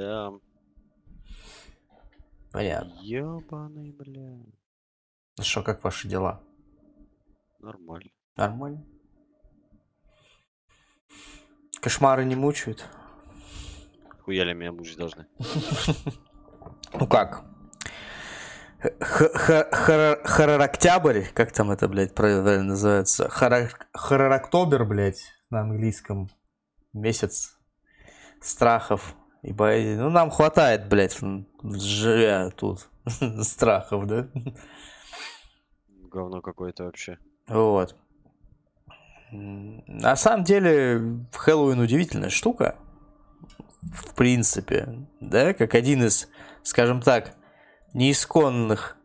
Да. Понятно. Ёбаный, бля. Ну что, как ваши дела? Нормально. Нормально? Кошмары не мучают? Хуяли меня мучить должны. Ну как? Хоррор-октябрь, как там это, блядь, правильно называется? Хоррор-октобер, блядь, на английском. Месяц страхов и боязни. Ну, нам хватает, блядь, живя тут страхов, да? Говно какое-то вообще. Вот. На самом деле, Хэллоуин удивительная штука. В принципе, да, как один из, скажем так, неисконных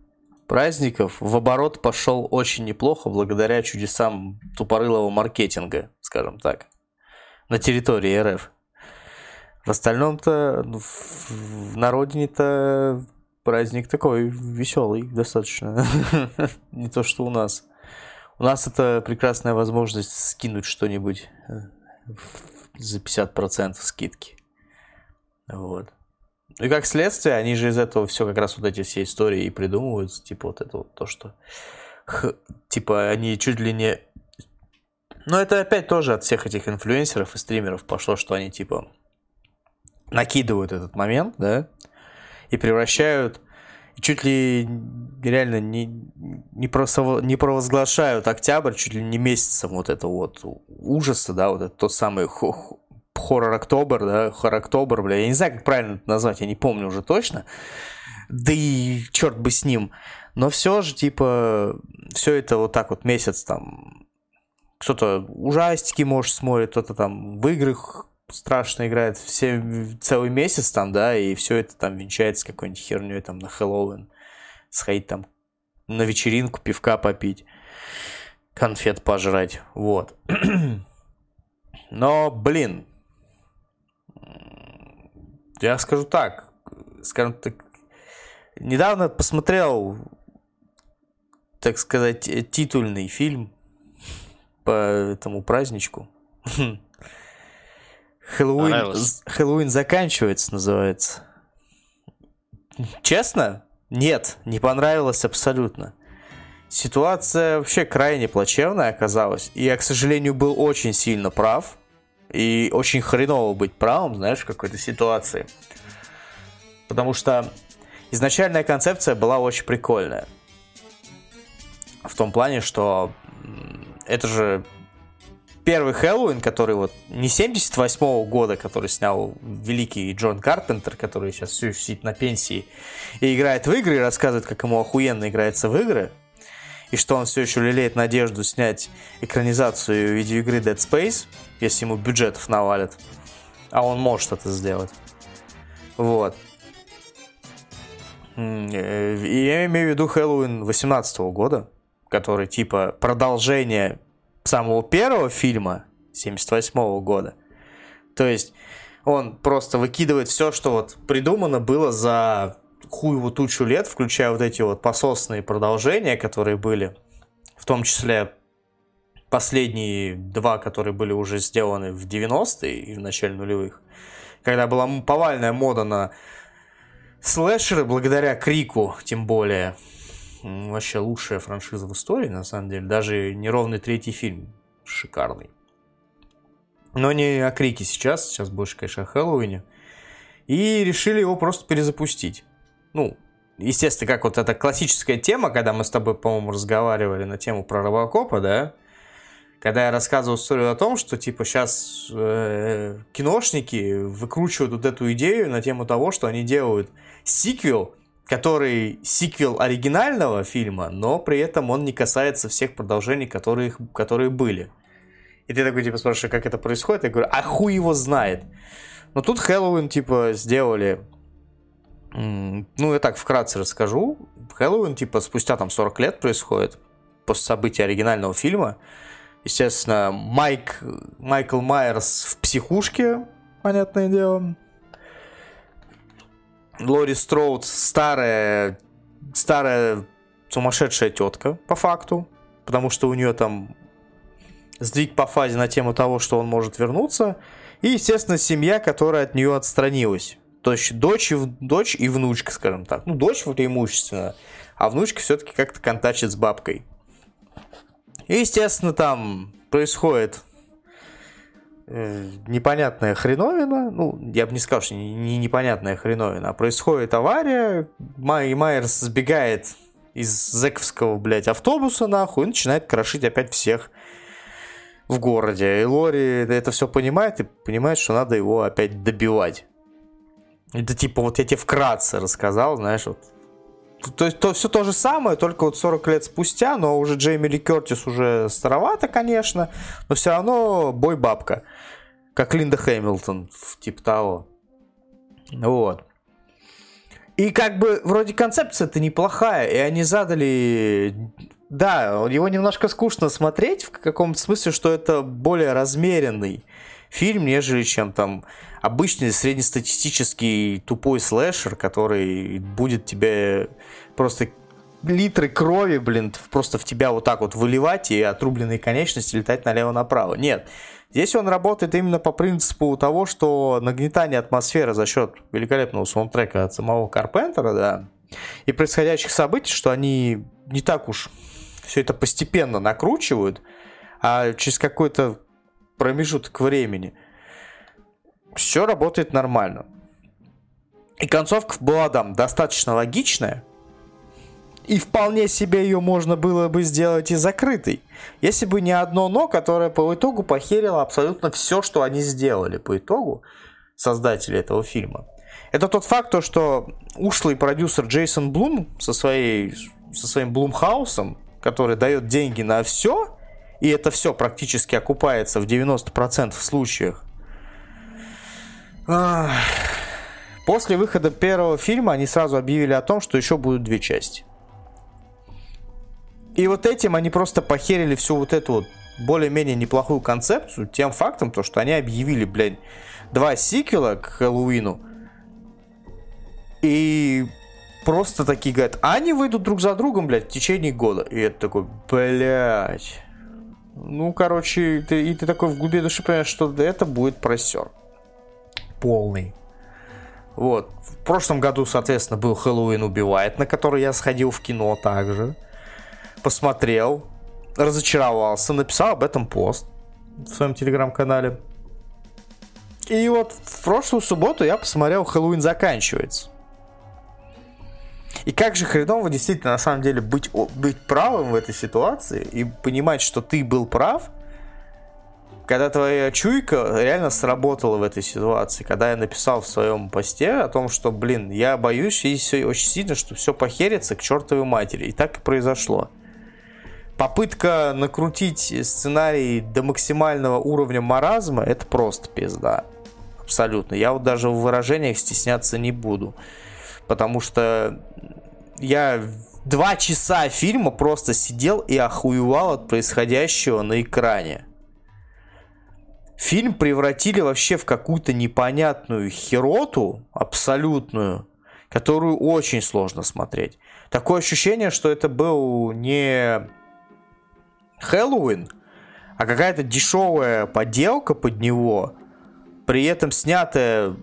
праздников в оборот пошел очень неплохо благодаря чудесам тупорылого маркетинга, скажем так, на территории РФ. В остальном-то, ну, в, на родине-то праздник такой веселый достаточно. Не то, что у нас. У нас это прекрасная возможность скинуть что-нибудь э, за 50% скидки. Вот. И как следствие, они же из этого все как раз вот эти все истории и придумывают, типа вот это вот то, что х, типа они чуть ли не... Но это опять тоже от всех этих инфлюенсеров и стримеров пошло, что они типа накидывают этот момент, да, и превращают чуть ли реально не, не, просов... не провозглашают октябрь чуть ли не месяцем вот этого вот ужаса, да, вот это тот самый хоррор-октобер, да, хоррор-октобер, бля, я не знаю, как правильно это назвать, я не помню уже точно, да и черт бы с ним, но все же, типа, все это вот так вот месяц там, кто-то ужастики, может, смотрит, кто-то там в играх страшно играет все, целый месяц там, да, и все это там венчается какой-нибудь херней там на Хэллоуин, сходить там на вечеринку, пивка попить, конфет пожрать, вот. Но, блин, я скажу так, скажем так, недавно посмотрел, так сказать, титульный фильм по этому праздничку. Хэллоуин, Хэллоуин заканчивается, называется. Честно? Нет, не понравилось абсолютно. Ситуация вообще крайне плачевная оказалась. И я, к сожалению, был очень сильно прав. И очень хреново быть правым, знаешь, в какой-то ситуации. Потому что изначальная концепция была очень прикольная. В том плане, что это же первый Хэллоуин, который вот не 78-го года, который снял великий Джон Карпентер, который сейчас все еще сидит на пенсии и играет в игры, и рассказывает, как ему охуенно играется в игры, и что он все еще лелеет надежду снять экранизацию видеоигры Dead Space, если ему бюджетов навалят. А он может это сделать. Вот. Э, и я имею в виду Хэллоуин 18 года, который типа продолжение самого первого фильма 78 года. То есть он просто выкидывает все, что вот придумано было за хуеву тучу лет, включая вот эти вот пососные продолжения, которые были, в том числе последние два, которые были уже сделаны в 90-е и в начале нулевых, когда была повальная мода на слэшеры, благодаря Крику, тем более, вообще лучшая франшиза в истории, на самом деле. Даже неровный третий фильм шикарный. Но не о Крике сейчас, сейчас больше, конечно, о Хэллоуине. И решили его просто перезапустить. Ну, естественно, как вот эта классическая тема, когда мы с тобой, по-моему, разговаривали на тему про Робокопа, да? Когда я рассказывал историю о том, что, типа, сейчас э, киношники выкручивают вот эту идею на тему того, что они делают сиквел, который сиквел оригинального фильма, но при этом он не касается всех продолжений, которые, которые были. И ты такой, типа, спрашиваешь, как это происходит? Я говорю, а хуй его знает. Но тут Хэллоуин, типа, сделали... Ну, я так вкратце расскажу. Хэллоуин, типа, спустя там 40 лет происходит, после событий оригинального фильма. Естественно, Майк, Майкл Майерс в психушке, понятное дело. Лори Строуд старая, старая сумасшедшая тетка, по факту, потому что у нее там сдвиг по фазе на тему того, что он может вернуться, и, естественно, семья, которая от нее отстранилась. То есть дочь и, дочь и внучка, скажем так. Ну, дочь преимущественно, а внучка все-таки как-то контачит с бабкой. И, естественно, там происходит непонятная хреновина. Ну, я бы не сказал, что не непонятная хреновина, а происходит авария, Май Майерс сбегает из зэковского, блядь, автобуса, нахуй, и начинает крошить опять всех в городе. И Лори это все понимает и понимает, что надо его опять добивать. Это типа вот я тебе вкратце рассказал, знаешь, вот. То есть то, все то же самое, только вот 40 лет спустя, но уже Джейми Ли Кертис уже старовато, конечно, но все равно бой бабка. Как Линда Хэмилтон, в- типа того. Вот. И как бы вроде концепция-то неплохая, и они задали... Да, его немножко скучно смотреть в каком-то смысле, что это более размеренный фильм, нежели чем там обычный среднестатистический тупой слэшер, который будет тебе просто литры крови, блин, просто в тебя вот так вот выливать и отрубленные конечности летать налево-направо. Нет. Здесь он работает именно по принципу того, что нагнетание атмосферы за счет великолепного саундтрека от самого Карпентера, да, и происходящих событий, что они не так уж все это постепенно накручивают, а через какой-то промежуток времени все работает нормально. И концовка была там достаточно логичная, и вполне себе ее можно было бы сделать и закрытой. Если бы не одно но, которое по итогу похерило абсолютно все, что они сделали по итогу, создатели этого фильма. Это тот факт, то, что ушлый продюсер Джейсон Блум со, своей, со своим Блумхаусом, который дает деньги на все, и это все практически окупается в 90% случаях, после выхода первого фильма они сразу объявили о том, что еще будут две части. И вот этим они просто похерили всю вот эту вот более-менее неплохую концепцию тем фактом, то, что они объявили, блядь, два сиквела к Хэллоуину. И просто такие говорят, «А они выйдут друг за другом, блядь, в течение года. И это такой, блядь. Ну, короче, ты, и ты такой в глубине души понимаешь, что это будет просер. Полный. Вот. В прошлом году, соответственно, был Хэллоуин убивает, на который я сходил в кино также посмотрел, разочаровался, написал об этом пост в своем телеграм-канале. И вот в прошлую субботу я посмотрел «Хэллоуин заканчивается». И как же хреново действительно на самом деле быть, быть правым в этой ситуации и понимать, что ты был прав, когда твоя чуйка реально сработала в этой ситуации, когда я написал в своем посте о том, что, блин, я боюсь и всё- очень сильно, что все похерится к чертовой матери. И так и произошло попытка накрутить сценарий до максимального уровня маразма это просто пизда. Абсолютно. Я вот даже в выражениях стесняться не буду. Потому что я два часа фильма просто сидел и охуевал от происходящего на экране. Фильм превратили вообще в какую-то непонятную хероту, абсолютную, которую очень сложно смотреть. Такое ощущение, что это был не Хэллоуин, а какая-то дешевая поделка под него, при этом снятая,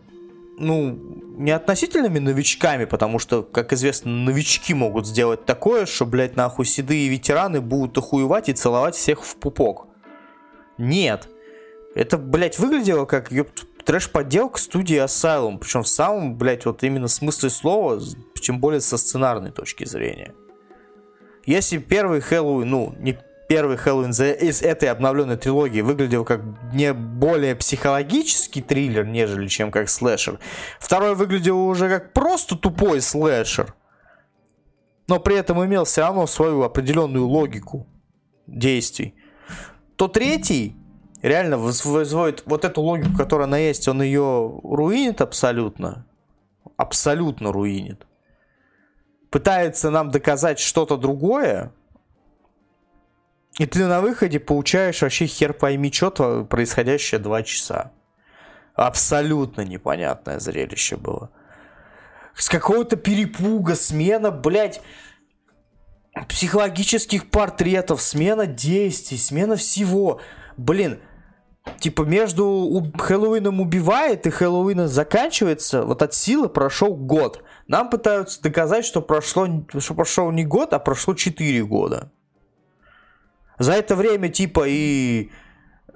ну, не относительными новичками, потому что, как известно, новички могут сделать такое, что, блядь, нахуй седые ветераны будут охуевать и целовать всех в пупок. Нет. Это, блядь, выглядело как ёпт, трэш-подделка студии Asylum, причем в самом, блядь, вот именно смысле слова, тем более со сценарной точки зрения. Если первый Хэллоуин, ну, не первый Хэллоуин из этой обновленной трилогии выглядел как не более психологический триллер, нежели чем как слэшер, второй выглядел уже как просто тупой слэшер, но при этом имел все равно свою определенную логику действий, то третий реально возводит вот эту логику, которая она есть, он ее руинит абсолютно. Абсолютно руинит. Пытается нам доказать что-то другое, и ты на выходе получаешь вообще хер пойми что происходящее два часа. Абсолютно непонятное зрелище было. С какого-то перепуга, смена, блядь, психологических портретов, смена действий, смена всего. Блин, типа между Хэллоуином убивает и Хэллоуином заканчивается, вот от силы прошел год. Нам пытаются доказать, что прошло, что прошел не год, а прошло 4 года. За это время, типа, и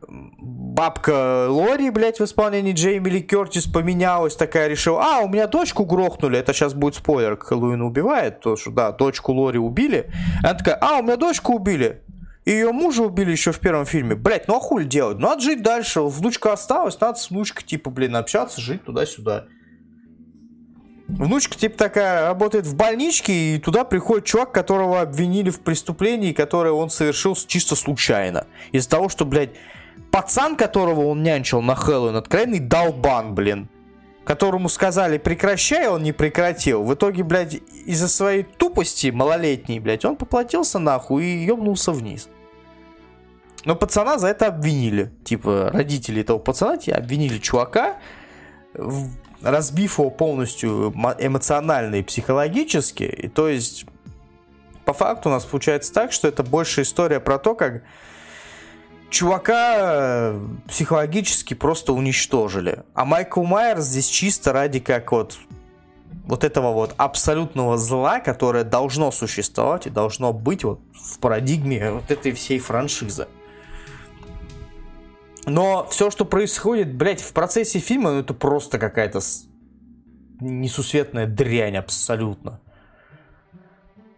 бабка Лори, блядь, в исполнении Джейми Ли Кертис поменялась, такая решила, а, у меня дочку грохнули, это сейчас будет спойлер, Хэллоуин убивает, то, что, да, дочку Лори убили. Она такая, а, у меня дочку убили, ее мужа убили еще в первом фильме. Блять, ну а хуй делать? Надо жить дальше. Внучка осталась, надо с внучкой, типа, блин, общаться, жить туда-сюда. Внучка, типа, такая, работает в больничке, и туда приходит чувак, которого обвинили в преступлении, которое он совершил чисто случайно. Из-за того, что, блядь, пацан, которого он нянчил на Хэллоуин, откровенный долбан, блин. Которому сказали прекращай, он не прекратил. В итоге, блядь, из-за своей тупости малолетней, блядь, он поплатился нахуй и ёбнулся вниз. Но пацана за это обвинили. Типа, родители этого пацана обвинили чувака, разбив его полностью эмо- эмоционально и психологически. И то есть, по факту у нас получается так, что это больше история про то, как чувака э, психологически просто уничтожили. А Майкл Майер здесь чисто ради как вот вот этого вот абсолютного зла, которое должно существовать и должно быть вот в парадигме вот этой всей франшизы. Но все, что происходит, блядь, в процессе фильма, ну это просто какая-то несусветная дрянь абсолютно.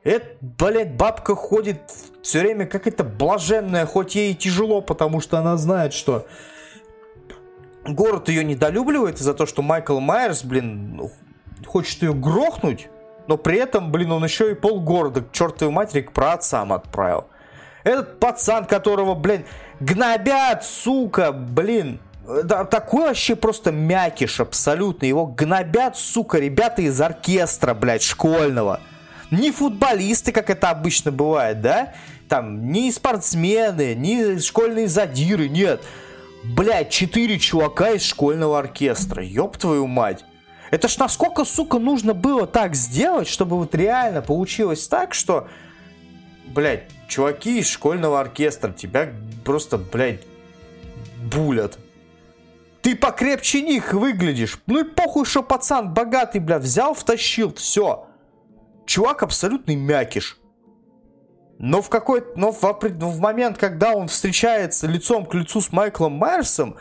Это, блядь, бабка ходит все время как это блаженная, хоть ей тяжело, потому что она знает, что город ее недолюбливает из-за того, что Майкл Майерс, блин, хочет ее грохнуть, но при этом, блин, он еще и полгорода к чертовой матери к праотцам отправил. Этот пацан, которого, блин, гнобят, сука, блин, такой вообще просто мякиш абсолютно. Его гнобят, сука, ребята из оркестра, блядь, школьного. Не футболисты, как это обычно бывает, да? Там, не спортсмены, не школьные задиры, нет. Блядь, четыре чувака из школьного оркестра. Ёб твою мать. Это ж насколько, сука, нужно было так сделать, чтобы вот реально получилось так, что, блядь, чуваки из школьного оркестра тебя просто, блядь, булят. Ты покрепче них выглядишь. Ну и похуй, что пацан богатый, бля, взял, втащил, все. Чувак абсолютный мякиш. Но в какой но в, но в момент, когда он встречается лицом к лицу с Майклом Майерсом,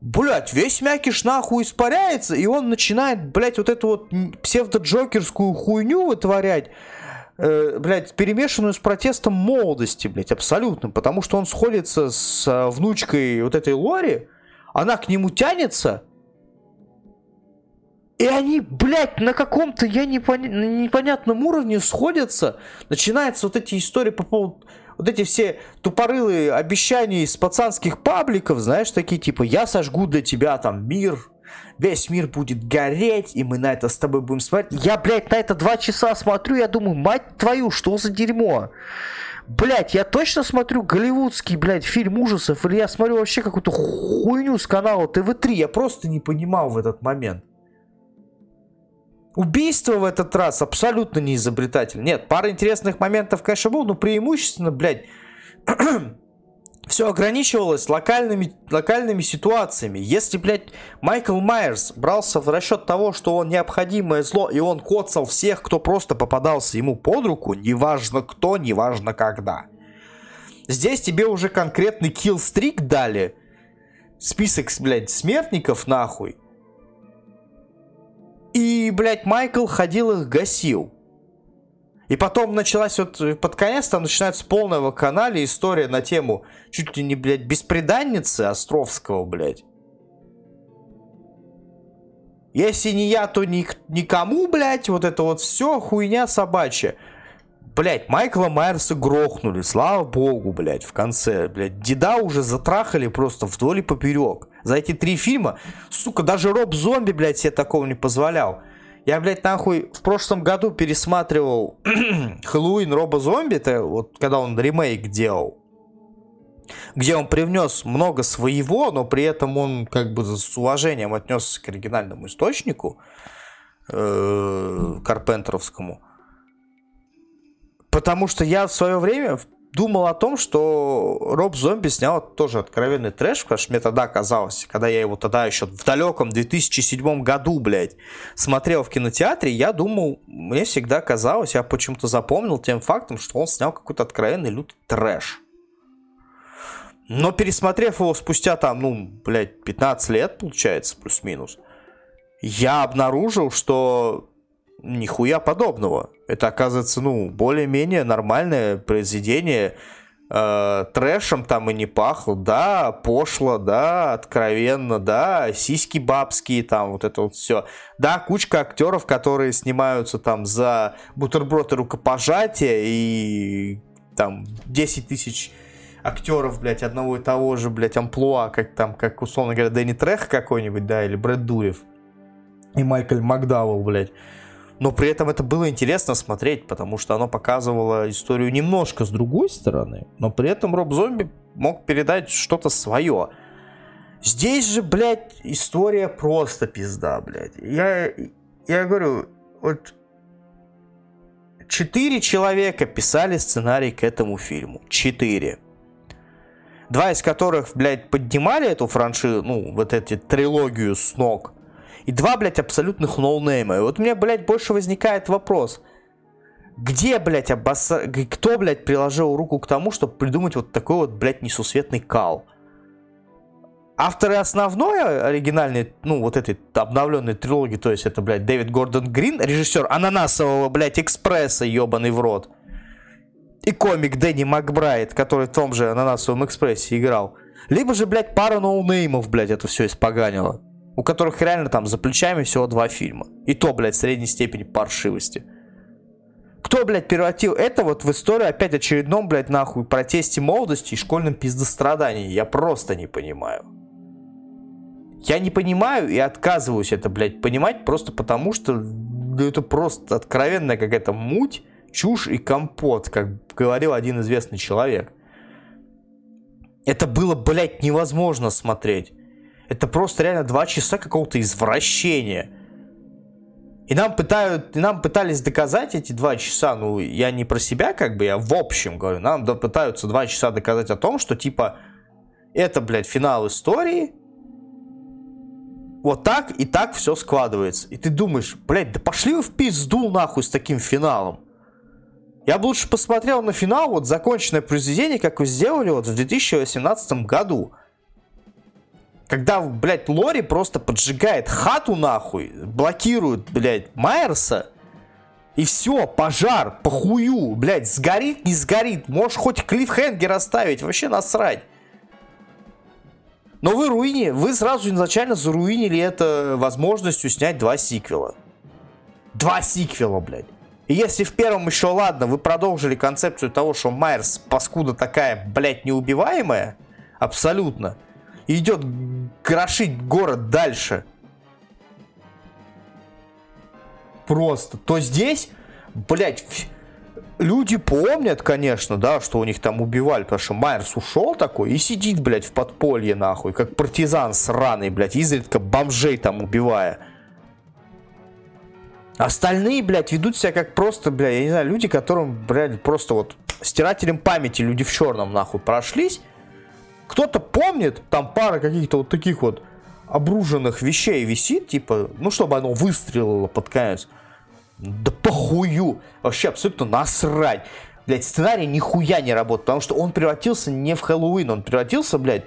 блядь, весь мякиш нахуй испаряется, и он начинает, блядь, вот эту вот псевдо-джокерскую хуйню вытворять, э, блядь, перемешанную с протестом молодости, блядь, абсолютно, потому что он сходится с э, внучкой вот этой Лори, она к нему тянется, и они, блядь, на каком-то, я не на непонятном уровне сходятся. Начинаются вот эти истории по поводу... Вот эти все тупорылые обещания из пацанских пабликов, знаешь, такие типа «Я сожгу для тебя там мир, весь мир будет гореть, и мы на это с тобой будем смотреть». Я, блядь, на это два часа смотрю, я думаю, мать твою, что за дерьмо? Блять, я точно смотрю голливудский, блядь, фильм ужасов, или я смотрю вообще какую-то хуйню с канала ТВ-3, я просто не понимал в этот момент. Убийство в этот раз абсолютно не изобретательно. Нет, пара интересных моментов, конечно, было, но преимущественно, блядь, все ограничивалось локальными, локальными ситуациями. Если, блядь, Майкл Майерс брался в расчет того, что он необходимое зло, и он коцал всех, кто просто попадался ему под руку, неважно кто, неважно когда. Здесь тебе уже конкретный киллстрик дали. Список, блядь, смертников нахуй. И, блядь, Майкл ходил их гасил. И потом началась вот э, под конец, там начинается полная вакханалия история на тему чуть ли не, блядь, беспреданницы Островского, блядь. Если не я, то ник- никому, блядь, вот это вот все хуйня собачья. Блядь, Майкла Майерса грохнули, слава богу, блядь, в конце, блядь. Деда уже затрахали просто вдоль и поперек. За эти три фильма, сука, даже Роб Зомби, блядь, себе такого не позволял. Я, блядь, нахуй в прошлом году пересматривал Хэллоуин Роба Зомби, это вот когда он ремейк делал. Где он привнес много своего, но при этом он как бы с уважением отнесся к оригинальному источнику, э, Карпентеровскому. Потому что я в свое время думал о том, что Роб Зомби снял тоже откровенный трэш, потому что мне тогда казалось, когда я его тогда еще в далеком 2007 году, блядь, смотрел в кинотеатре, я думал, мне всегда казалось, я почему-то запомнил тем фактом, что он снял какой-то откровенный лютый трэш. Но пересмотрев его спустя там, ну, блядь, 15 лет, получается, плюс-минус, я обнаружил, что нихуя подобного. Это, оказывается, ну, более-менее нормальное произведение. Э, трэшем там и не пахло. Да, пошло, да, откровенно, да, сиськи бабские, там вот это вот все. Да, кучка актеров, которые снимаются там за бутерброд и рукопожатие и там 10 тысяч актеров, блядь, одного и того же, блядь, амплуа, как там, как, условно говоря, Дэнни Трех какой-нибудь, да, или Брэд Дуев. И Майкл Макдауэлл, блядь. Но при этом это было интересно смотреть, потому что оно показывало историю немножко с другой стороны, но при этом Роб Зомби мог передать что-то свое. Здесь же, блядь, история просто пизда, блядь. Я, я говорю, вот четыре человека писали сценарий к этому фильму. Четыре. Два из которых, блядь, поднимали эту франшизу, ну, вот эту трилогию с ног и два, блядь, абсолютных ноунейма. И вот у меня, блядь, больше возникает вопрос. Где, блядь, обосса... кто, блядь, приложил руку к тому, чтобы придумать вот такой вот, блядь, несусветный кал? Авторы основной оригинальной, ну, вот этой обновленной трилогии, то есть это, блядь, Дэвид Гордон Грин, режиссер ананасового, блядь, экспресса, ебаный в рот. И комик Дэнни Макбрайт, который в том же ананасовом экспрессе играл. Либо же, блядь, пара ноунеймов, блядь, это все испоганило у которых реально там за плечами всего два фильма. И то, блядь, средней степени паршивости. Кто, блядь, превратил это вот в историю опять очередном, блядь, нахуй, протесте молодости и школьном пиздострадании? Я просто не понимаю. Я не понимаю и отказываюсь это, блядь, понимать просто потому, что ну, это просто откровенная какая-то муть, чушь и компот, как говорил один известный человек. Это было, блядь, невозможно смотреть. Это просто реально два часа какого-то извращения. И нам, пытают, и нам пытались доказать эти два часа, ну, я не про себя, как бы, я в общем говорю, нам пытаются два часа доказать о том, что, типа, это, блядь, финал истории, вот так и так все складывается. И ты думаешь, блядь, да пошли вы в пизду нахуй с таким финалом. Я бы лучше посмотрел на финал, вот законченное произведение, как вы сделали вот в 2018 году. Когда, блядь, Лори просто поджигает хату нахуй, блокирует, блядь, Майерса, и все, пожар, похую, блядь, сгорит, не сгорит. Можешь хоть клиффхенгер оставить, вообще насрать. Но вы руини, вы сразу изначально заруинили это возможностью снять два сиквела. Два сиквела, блядь. И если в первом еще ладно, вы продолжили концепцию того, что Майерс паскуда такая, блядь, неубиваемая, абсолютно, идет крошить город дальше. Просто. То здесь, блядь, люди помнят, конечно, да, что у них там убивали, потому что Майерс ушел такой и сидит, блядь, в подполье, нахуй, как партизан сраный, блядь, изредка бомжей там убивая. Остальные, блядь, ведут себя как просто, блядь, я не знаю, люди, которым, блядь, просто вот стирателем памяти люди в черном, нахуй, прошлись, кто-то помнит, там пара каких-то вот таких вот обруженных вещей висит, типа, ну, чтобы оно выстрелило под конец. Да похую. Вообще абсолютно насрать. Блять, сценарий нихуя не работает, потому что он превратился не в Хэллоуин, он превратился, блядь,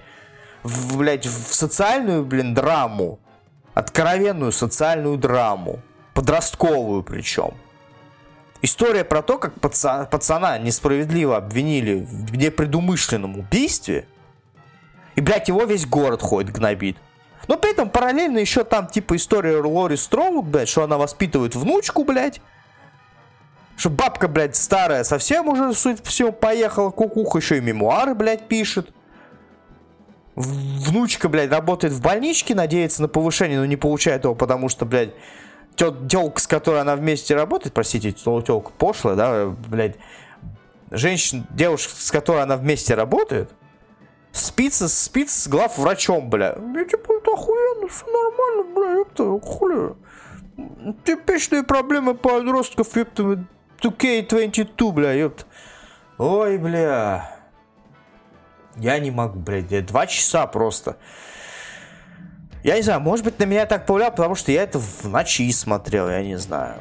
в, блядь, в социальную, блин, драму. Откровенную социальную драму. Подростковую причем. История про то, как пацана, пацана несправедливо обвинили в непредумышленном убийстве – и, блядь, его весь город ходит гнобит. Но при этом параллельно еще там, типа, история Лори Строуд, блядь, что она воспитывает внучку, блядь. Что бабка, блядь, старая, совсем уже, суть всего, поехала кукуха, еще и мемуары, блядь, пишет. Внучка, блядь, работает в больничке, надеется на повышение, но не получает его, потому что, блядь, телка, с которой она вместе работает, простите, телка пошлая, да, блядь, женщина, девушка, с которой она вместе работает, спица, спиц с глав врачом, бля. Я типа, это охуенно, все нормально, бля, это хули. Типичные проблемы подростков, ёпта, 2K22, бля, ёпта. Ой, бля. Я не могу, блядь, я два часа просто. Я не знаю, может быть, на меня так повлияло, потому что я это в ночи смотрел, я не знаю.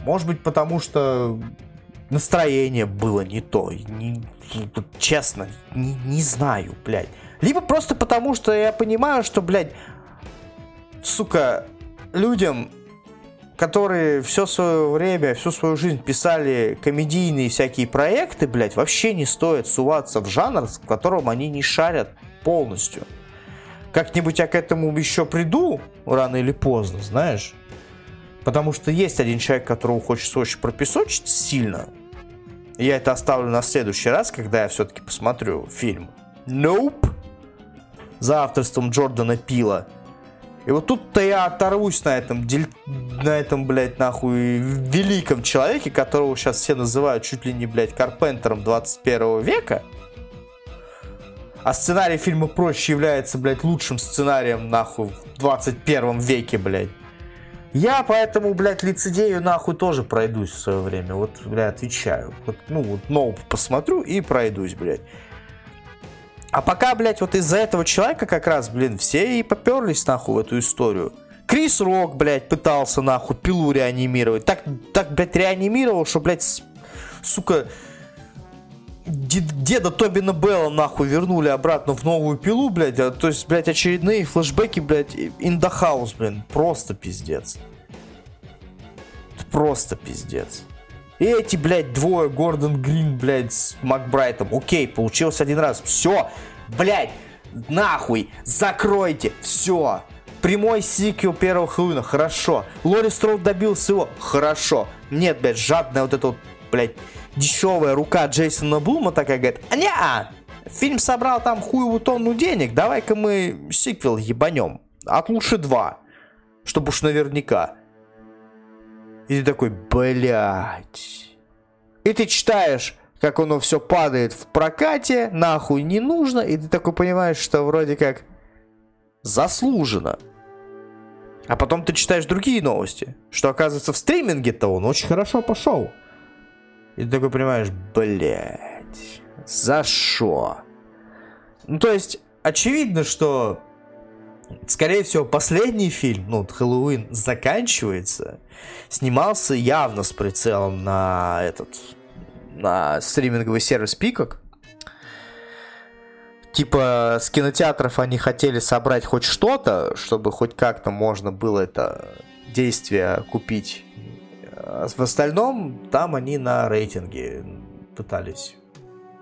Может быть, потому что настроение было не то. Не, ну, честно, не, не знаю, блядь. Либо просто потому, что я понимаю, что, блядь, сука, людям, которые все свое время, всю свою жизнь писали комедийные всякие проекты, блядь, вообще не стоит суваться в жанр, в котором они не шарят полностью. Как-нибудь я к этому еще приду, рано или поздно, знаешь. Потому что есть один человек, которого хочется очень пропесочить сильно. Я это оставлю на следующий раз, когда я все-таки посмотрю фильм. Nope. За авторством Джордана Пила. И вот тут-то я оторвусь на этом, на этом, блядь, нахуй, великом человеке, которого сейчас все называют чуть ли не, блядь, Карпентером 21 века. А сценарий фильма «Проще» является, блядь, лучшим сценарием, нахуй, в 21 веке, блядь. Я поэтому, блядь, лицедею нахуй тоже пройдусь в свое время. Вот, блядь, отвечаю. Вот, ну, вот Ноуп посмотрю и пройдусь, блядь. А пока, блядь, вот из-за этого человека как раз, блин, все и поперлись нахуй в эту историю. Крис Рок, блядь, пытался нахуй пилу реанимировать. Так, так блядь, реанимировал, что, блядь, сука, деда Тобина Белла нахуй вернули обратно в новую пилу, блядь. А, то есть, блядь, очередные флешбеки, блядь, in the house, блин. Просто пиздец. Просто пиздец. И эти, блядь, двое, Гордон Грин, блядь, с Макбрайтом. Окей, получилось один раз. Все, блядь, нахуй, закройте, все. Прямой сиквел первого Хэллоуина, хорошо. Лори Строуд добился его, хорошо. Нет, блядь, жадная вот эта вот, блядь, дешевая рука Джейсона Блума такая говорит, а не -а, фильм собрал там хуевую тонну денег, давай-ка мы сиквел ебанем. От лучше два, чтобы уж наверняка. И ты такой, блядь. И ты читаешь, как оно все падает в прокате, нахуй не нужно, и ты такой понимаешь, что вроде как заслуженно. А потом ты читаешь другие новости, что оказывается в стриминге-то он очень хорошо пошел. И ты такой понимаешь, блядь, за что? Ну, то есть, очевидно, что, скорее всего, последний фильм, ну, Хэллоуин заканчивается, снимался явно с прицелом на этот, на стриминговый сервис Пикок. Типа, с кинотеатров они хотели собрать хоть что-то, чтобы хоть как-то можно было это действие купить в остальном, там они на рейтинге пытались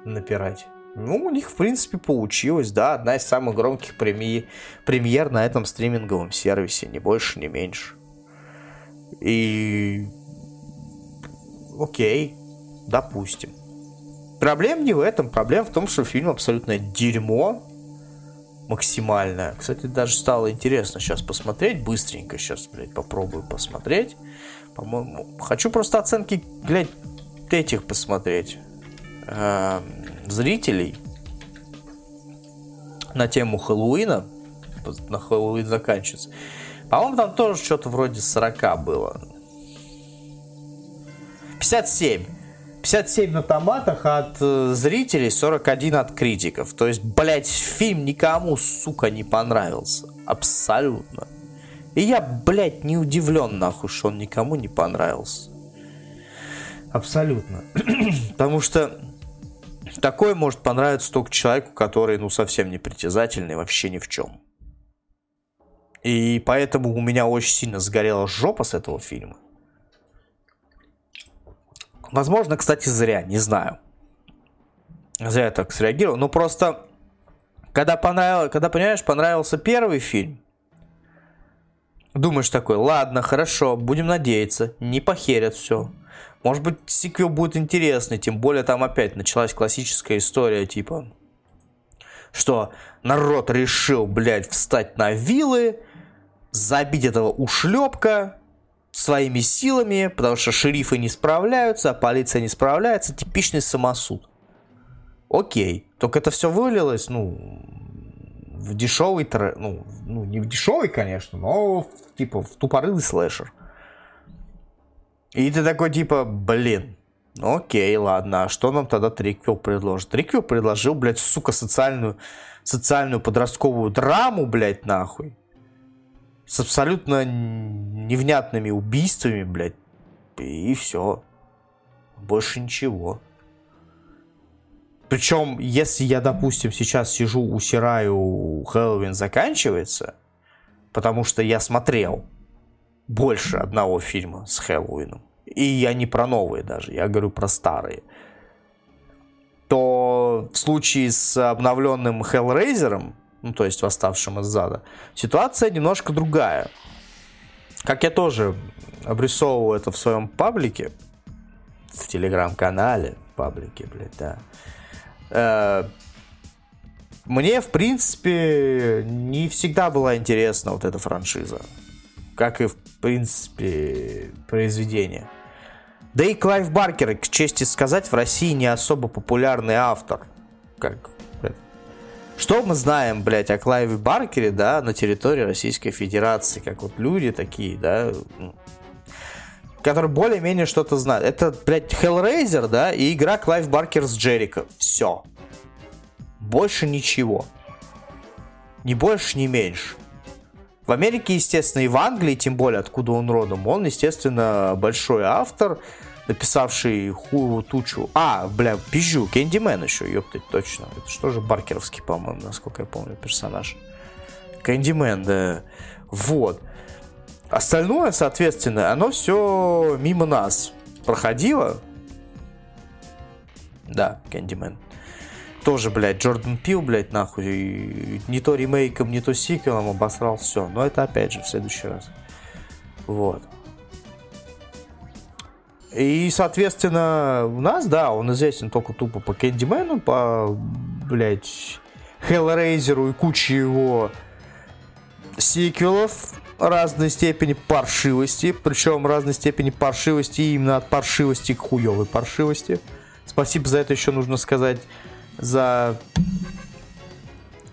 напирать. Ну, у них, в принципе, получилось, да, одна из самых громких преми... премьер на этом стриминговом сервисе, ни больше, ни меньше. И... Окей, допустим. Проблема не в этом, проблема в том, что фильм абсолютно дерьмо максимальное. Кстати, даже стало интересно сейчас посмотреть, быстренько сейчас, блядь, попробую посмотреть. По-моему, хочу просто оценки, блядь, этих посмотреть. Э, зрителей на тему Хэллоуина. На Хэллоуин заканчивается. По-моему, там тоже что-то вроде 40 было. 57. 57 на томатах от э, зрителей, 41 от критиков. То есть, блядь, фильм никому, сука, не понравился. Абсолютно. И я, блядь, не удивлен, нахуй, что он никому не понравился. Абсолютно. Потому что такое может понравиться только человеку, который, ну, совсем не притязательный, вообще ни в чем. И поэтому у меня очень сильно сгорела жопа с этого фильма. Возможно, кстати, зря, не знаю. Зря я так среагировал. Ну, просто, когда, понравилось, когда понимаешь, понравился первый фильм, Думаешь такой, ладно, хорошо, будем надеяться, не похерят все. Может быть, сиквел будет интересный, тем более там опять началась классическая история, типа, что народ решил, блядь, встать на вилы, забить этого ушлепка своими силами, потому что шерифы не справляются, а полиция не справляется, типичный самосуд. Окей, только это все вылилось, ну, в дешевый, ну, ну, не в дешевый, конечно, но типа в тупорылый слэшер. И ты такой, типа, блин, Ну, окей, ладно. А что нам тогда Триквилл предложит? Триквилл предложил, блядь, сука, социальную, социальную подростковую драму, блядь, нахуй. С абсолютно невнятными убийствами, блядь. И все. Больше ничего. Причем, если я, допустим, сейчас сижу, усираю, Хэллоуин заканчивается, потому что я смотрел больше одного фильма с Хэллоуином, и я не про новые даже, я говорю про старые, то в случае с обновленным Hellraiser, ну то есть восставшим из зада, ситуация немножко другая. Как я тоже обрисовываю это в своем паблике, в телеграм-канале, паблике, блядь, да. Э, мне, в принципе, не всегда была интересна вот эта франшиза. Как и, в принципе, произведение. Да и Клайв Баркер, к чести сказать, в России не особо популярный автор. Как, что мы знаем, блядь, о Клайве Баркере, да, на территории Российской Федерации? Как вот люди такие, да, которые более-менее что-то знают. Это, блядь, Hellraiser, да, и игра Клайв Баркер с Джерико. Все. Больше ничего. Ни больше, ни меньше. В Америке, естественно, и в Англии, тем более, откуда он родом, он, естественно, большой автор, написавший ху тучу. А, бля, пизжу, Кэндимен еще, ёптать, точно. Это что же Баркеровский, по-моему, насколько я помню, персонаж. Кэндимен, да. Вот. Остальное, соответственно, оно все мимо нас проходило. Да, Кэндимен. Тоже, блядь, Джордан Пил, блядь, нахуй. Не то ремейком, не то сиквелом обосрал все. Но это опять же в следующий раз. Вот. И, соответственно, у нас, да, он известен только тупо по Кэндимену, по, блядь, Hellraiser и куче его сиквелов разной степени паршивости, причем разной степени паршивости именно от паршивости к хуевой паршивости. Спасибо за это еще нужно сказать за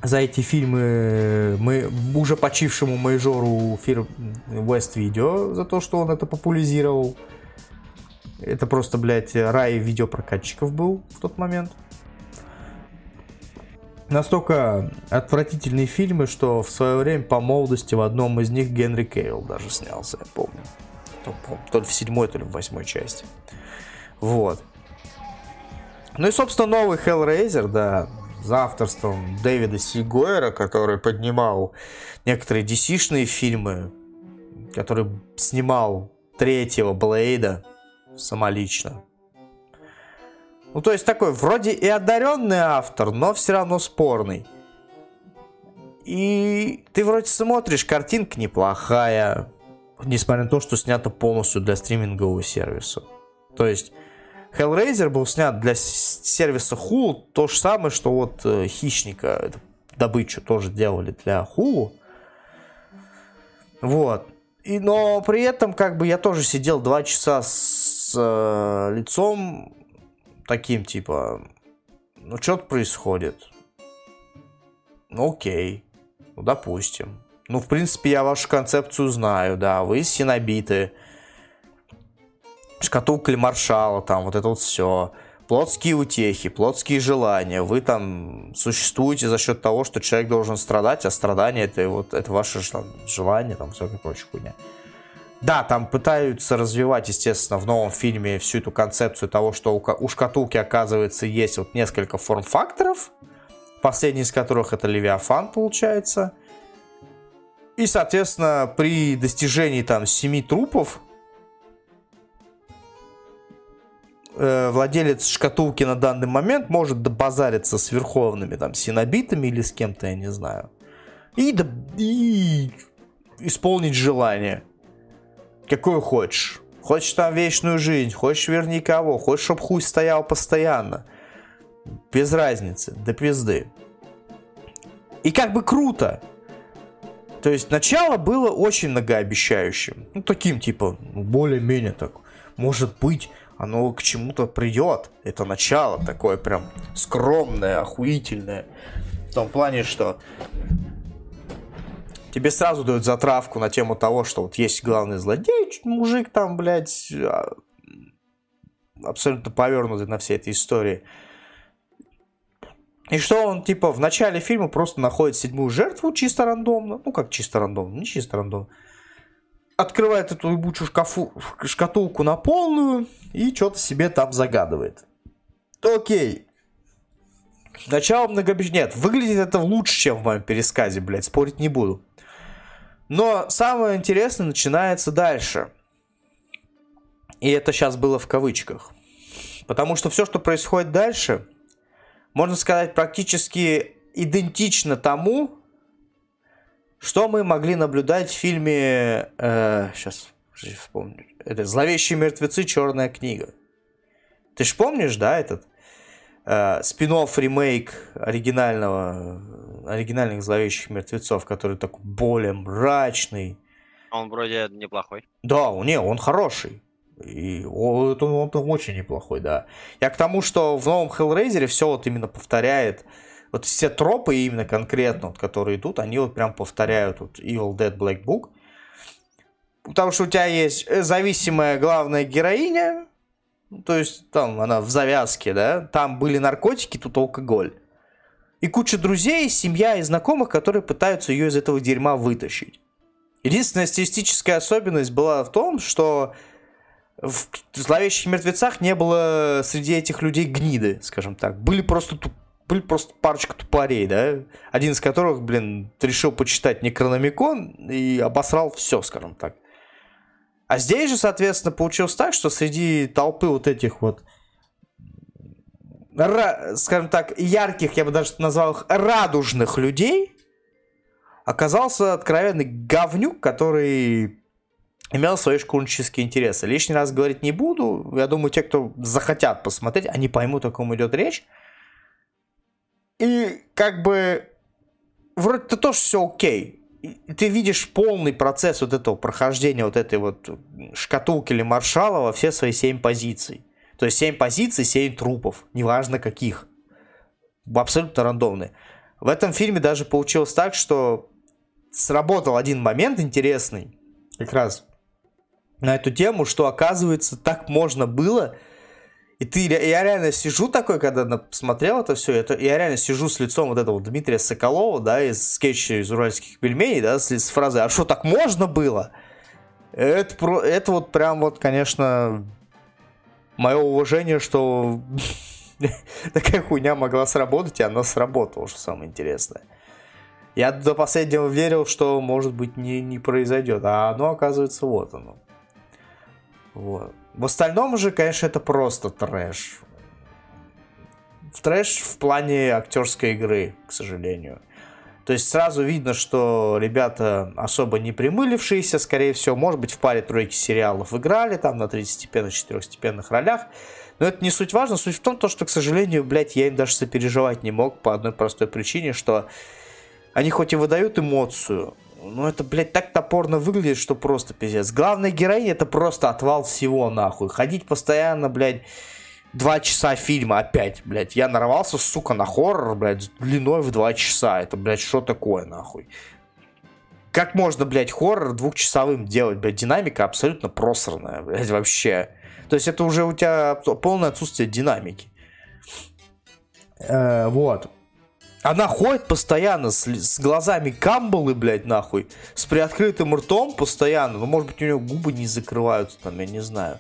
за эти фильмы мы уже почившему мейжору фирм West Video за то, что он это популяризировал. Это просто, блядь, рай видеопрокатчиков был в тот момент настолько отвратительные фильмы, что в свое время по молодости в одном из них Генри Кейл даже снялся, я помню. То, то ли в седьмой, то ли в восьмой части. Вот. Ну и, собственно, новый Hellraiser, да, за авторством Дэвида Сигойера, который поднимал некоторые DC-шные фильмы, который снимал третьего Блейда самолично. Ну, то есть такой вроде и одаренный автор, но все равно спорный. И ты вроде смотришь, картинка неплохая, несмотря на то, что снято полностью для стримингового сервиса. То есть Hellraiser был снят для сервиса Hulu, то же самое, что вот э, Хищника, добычу тоже делали для Hulu. Вот. И, но при этом, как бы, я тоже сидел два часа с э, лицом таким типа, ну что-то происходит. Ну окей, ну допустим. Ну, в принципе, я вашу концепцию знаю, да, вы синобиты. Шкатулка маршала, там, вот это вот все. Плотские утехи, плотские желания. Вы там существуете за счет того, что человек должен страдать, а страдание это вот это ваше желание, там, всякая прочая хуйня. Да, там пытаются развивать, естественно, в новом фильме всю эту концепцию того, что у шкатулки, оказывается, есть вот несколько форм-факторов, последний из которых это Левиафан, получается. И, соответственно, при достижении там семи трупов э, владелец шкатулки на данный момент может добазариться с верховными там синобитами или с кем-то, я не знаю. И, и исполнить желание какую хочешь. Хочешь там вечную жизнь, хочешь верни кого, хочешь, чтобы хуй стоял постоянно. Без разницы, до пизды. И как бы круто. То есть начало было очень многообещающим. Ну, таким типа, более-менее так. Может быть, оно к чему-то придет. Это начало такое прям скромное, охуительное. В том плане, что тебе сразу дают затравку на тему того, что вот есть главный злодей, мужик там, блядь, а, абсолютно повернутый на всей этой истории. И что он, типа, в начале фильма просто находит седьмую жертву чисто рандомно. Ну, как чисто рандомно, не чисто рандомно. Открывает эту ебучую шкафу, шкатулку на полную и что-то себе там загадывает. Окей. Начало многообещ... Нет, выглядит это лучше, чем в моем пересказе, блядь, спорить не буду. Но самое интересное начинается дальше. И это сейчас было в кавычках. Потому что все, что происходит дальше, можно сказать, практически идентично тому, что мы могли наблюдать в фильме... Э, сейчас вспомню. Это «Зловещие мертвецы. Черная книга». Ты ж помнишь, да, этот? Э, спин-офф ремейк оригинального, оригинальных «Зловещих мертвецов», который такой более мрачный. Он вроде неплохой. Да, не, он хороший. И он, он, он очень неплохой, да. Я к тому, что в новом Hellraiser все вот именно повторяет. Вот все тропы именно конкретно, вот, которые идут, они вот прям повторяют вот Evil Dead Black Book. Потому что у тебя есть зависимая главная героиня, то есть там она в завязке, да, там были наркотики, тут алкоголь. И куча друзей, семья и знакомых, которые пытаются ее из этого дерьма вытащить. Единственная стилистическая особенность была в том, что в зловещих мертвецах не было среди этих людей гниды, скажем так. Были просто туп... были просто парочка тупорей, да, один из которых, блин, решил почитать Некрономикон и обосрал все, скажем так. А здесь же, соответственно, получилось так, что среди толпы вот этих вот, скажем так, ярких, я бы даже назвал их радужных людей, оказался откровенный говнюк, который имел свои шкурнические интересы. Лишний раз говорить не буду. Я думаю, те, кто захотят посмотреть, они поймут, о ком идет речь. И как бы вроде-то тоже все окей ты видишь полный процесс вот этого прохождения вот этой вот шкатулки или маршала во все свои семь позиций. То есть семь позиций, семь трупов, неважно каких. Абсолютно рандомные. В этом фильме даже получилось так, что сработал один момент интересный, как раз на эту тему, что оказывается так можно было и ты, я реально сижу такой, когда смотрел это все, это, я реально сижу с лицом вот этого Дмитрия Соколова, да, из скетча из уральских пельменей, да, с, с фразой «А что, так можно было?» Это, про, это вот прям вот, конечно, мое уважение, что такая хуйня могла сработать, и она сработала, что самое интересное. Я до последнего верил, что, может быть, не, не произойдет, а оно, оказывается, вот оно. Вот. В остальном же, конечно, это просто трэш. Трэш в плане актерской игры, к сожалению. То есть сразу видно, что ребята особо не примылившиеся, скорее всего, может быть, в паре тройки сериалов играли, там на третьестепенных, четырехстепенных ролях. Но это не суть важно. Суть в том, что, к сожалению, блядь, я им даже сопереживать не мог по одной простой причине, что они хоть и выдают эмоцию, ну, это, блядь, так топорно выглядит, что просто пиздец. Главная героиня это просто отвал всего, нахуй. Ходить постоянно, блядь, два часа фильма опять, блядь. Я нарвался, сука, на хоррор, блядь, длиной в два часа. Это, блядь, что такое, нахуй? Как можно, блядь, хоррор двухчасовым делать, блядь? Динамика абсолютно просранная, блядь, вообще. То есть это уже у тебя полное отсутствие динамики. Э, вот. Она ходит постоянно с, с глазами камбалы, блядь, нахуй. С приоткрытым ртом постоянно. Ну, может быть, у нее губы не закрываются, там, я не знаю.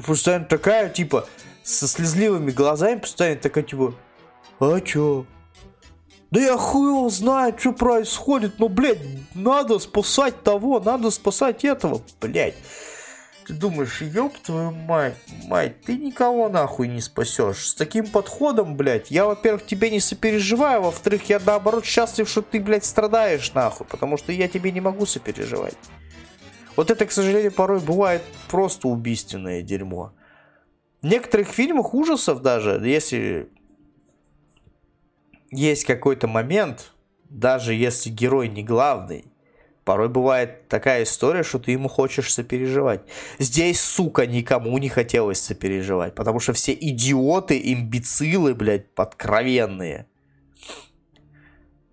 Постоянно такая, типа, со слезливыми глазами, постоянно такая, типа, а чё? Да я хуй его знает, что происходит, но, блядь, надо спасать того, надо спасать этого, блядь. Ты думаешь, ёб твою мать, мать, ты никого нахуй не спасешь. С таким подходом, блядь, я, во-первых, тебе не сопереживаю, во-вторых, я наоборот счастлив, что ты, блядь, страдаешь нахуй, потому что я тебе не могу сопереживать. Вот это, к сожалению, порой бывает просто убийственное дерьмо. В некоторых фильмах ужасов даже, если есть какой-то момент, даже если герой не главный, Порой бывает такая история, что ты ему хочешь сопереживать. Здесь, сука, никому не хотелось сопереживать, потому что все идиоты, имбецилы, блядь, подкровенные.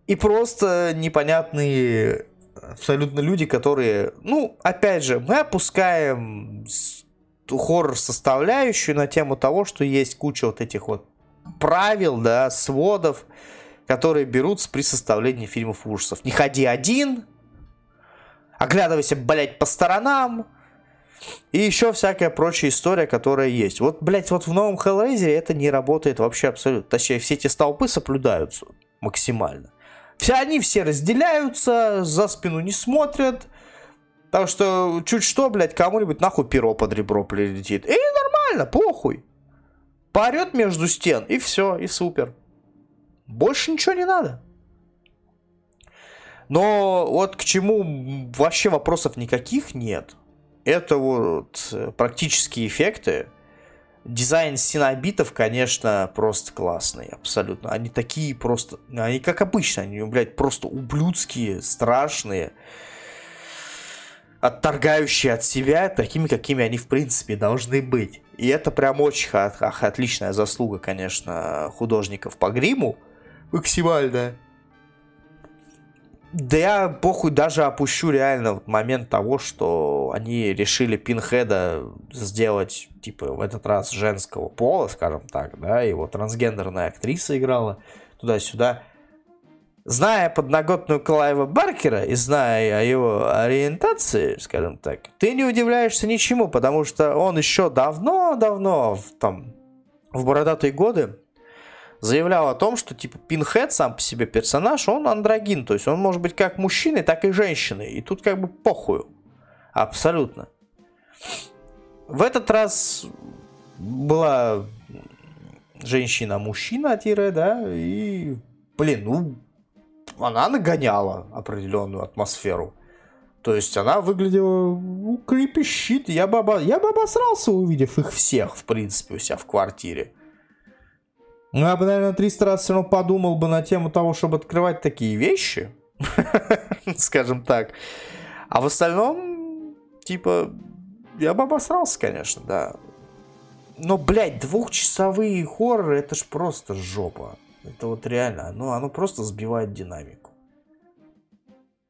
И просто непонятные абсолютно люди, которые, ну, опять же, мы опускаем хоррор-составляющую на тему того, что есть куча вот этих вот правил, да, сводов, которые берутся при составлении фильмов ужасов. Не ходи один, оглядывайся, блядь, по сторонам, и еще всякая прочая история, которая есть. Вот, блядь, вот в новом Hellraiser это не работает вообще абсолютно. Точнее, все эти столпы соблюдаются максимально. Все они все разделяются, за спину не смотрят. Так что чуть что, блядь, кому-нибудь нахуй перо под ребро прилетит. И нормально, похуй. Поорет между стен, и все, и супер. Больше ничего не надо. Но вот к чему вообще вопросов никаких нет. Это вот практические эффекты. Дизайн синобитов, конечно, просто классный, абсолютно. Они такие просто, они как обычно, они, блядь, просто ублюдские, страшные, отторгающие от себя, такими, какими они, в принципе, должны быть. И это прям очень отличная заслуга, конечно, художников по гриму. Максимальная. Да я похуй даже опущу реально момент того, что они решили Пинхеда сделать, типа, в этот раз женского пола, скажем так, да, его трансгендерная актриса играла туда-сюда. Зная подноготную Клайва Баркера и зная о его ориентации, скажем так, ты не удивляешься ничему, потому что он еще давно-давно, там, в бородатые годы, заявлял о том, что типа Пинхед сам по себе персонаж, он андрогин, то есть он может быть как мужчиной, так и женщиной, и тут как бы похую, абсолютно. В этот раз была женщина-мужчина, тире, да, и, блин, ну, она нагоняла определенную атмосферу. То есть она выглядела, ну, крепещит. Я бы, оба... я бы обосрался, увидев их всех, в принципе, у себя в квартире. Ну, я бы, наверное, 300 раз все равно подумал бы на тему того, чтобы открывать такие вещи. Скажем так. А в остальном, типа, я бы обосрался, конечно, да. Но, блядь, двухчасовые хорроры, это ж просто жопа. Это вот реально, ну, оно просто сбивает динамику.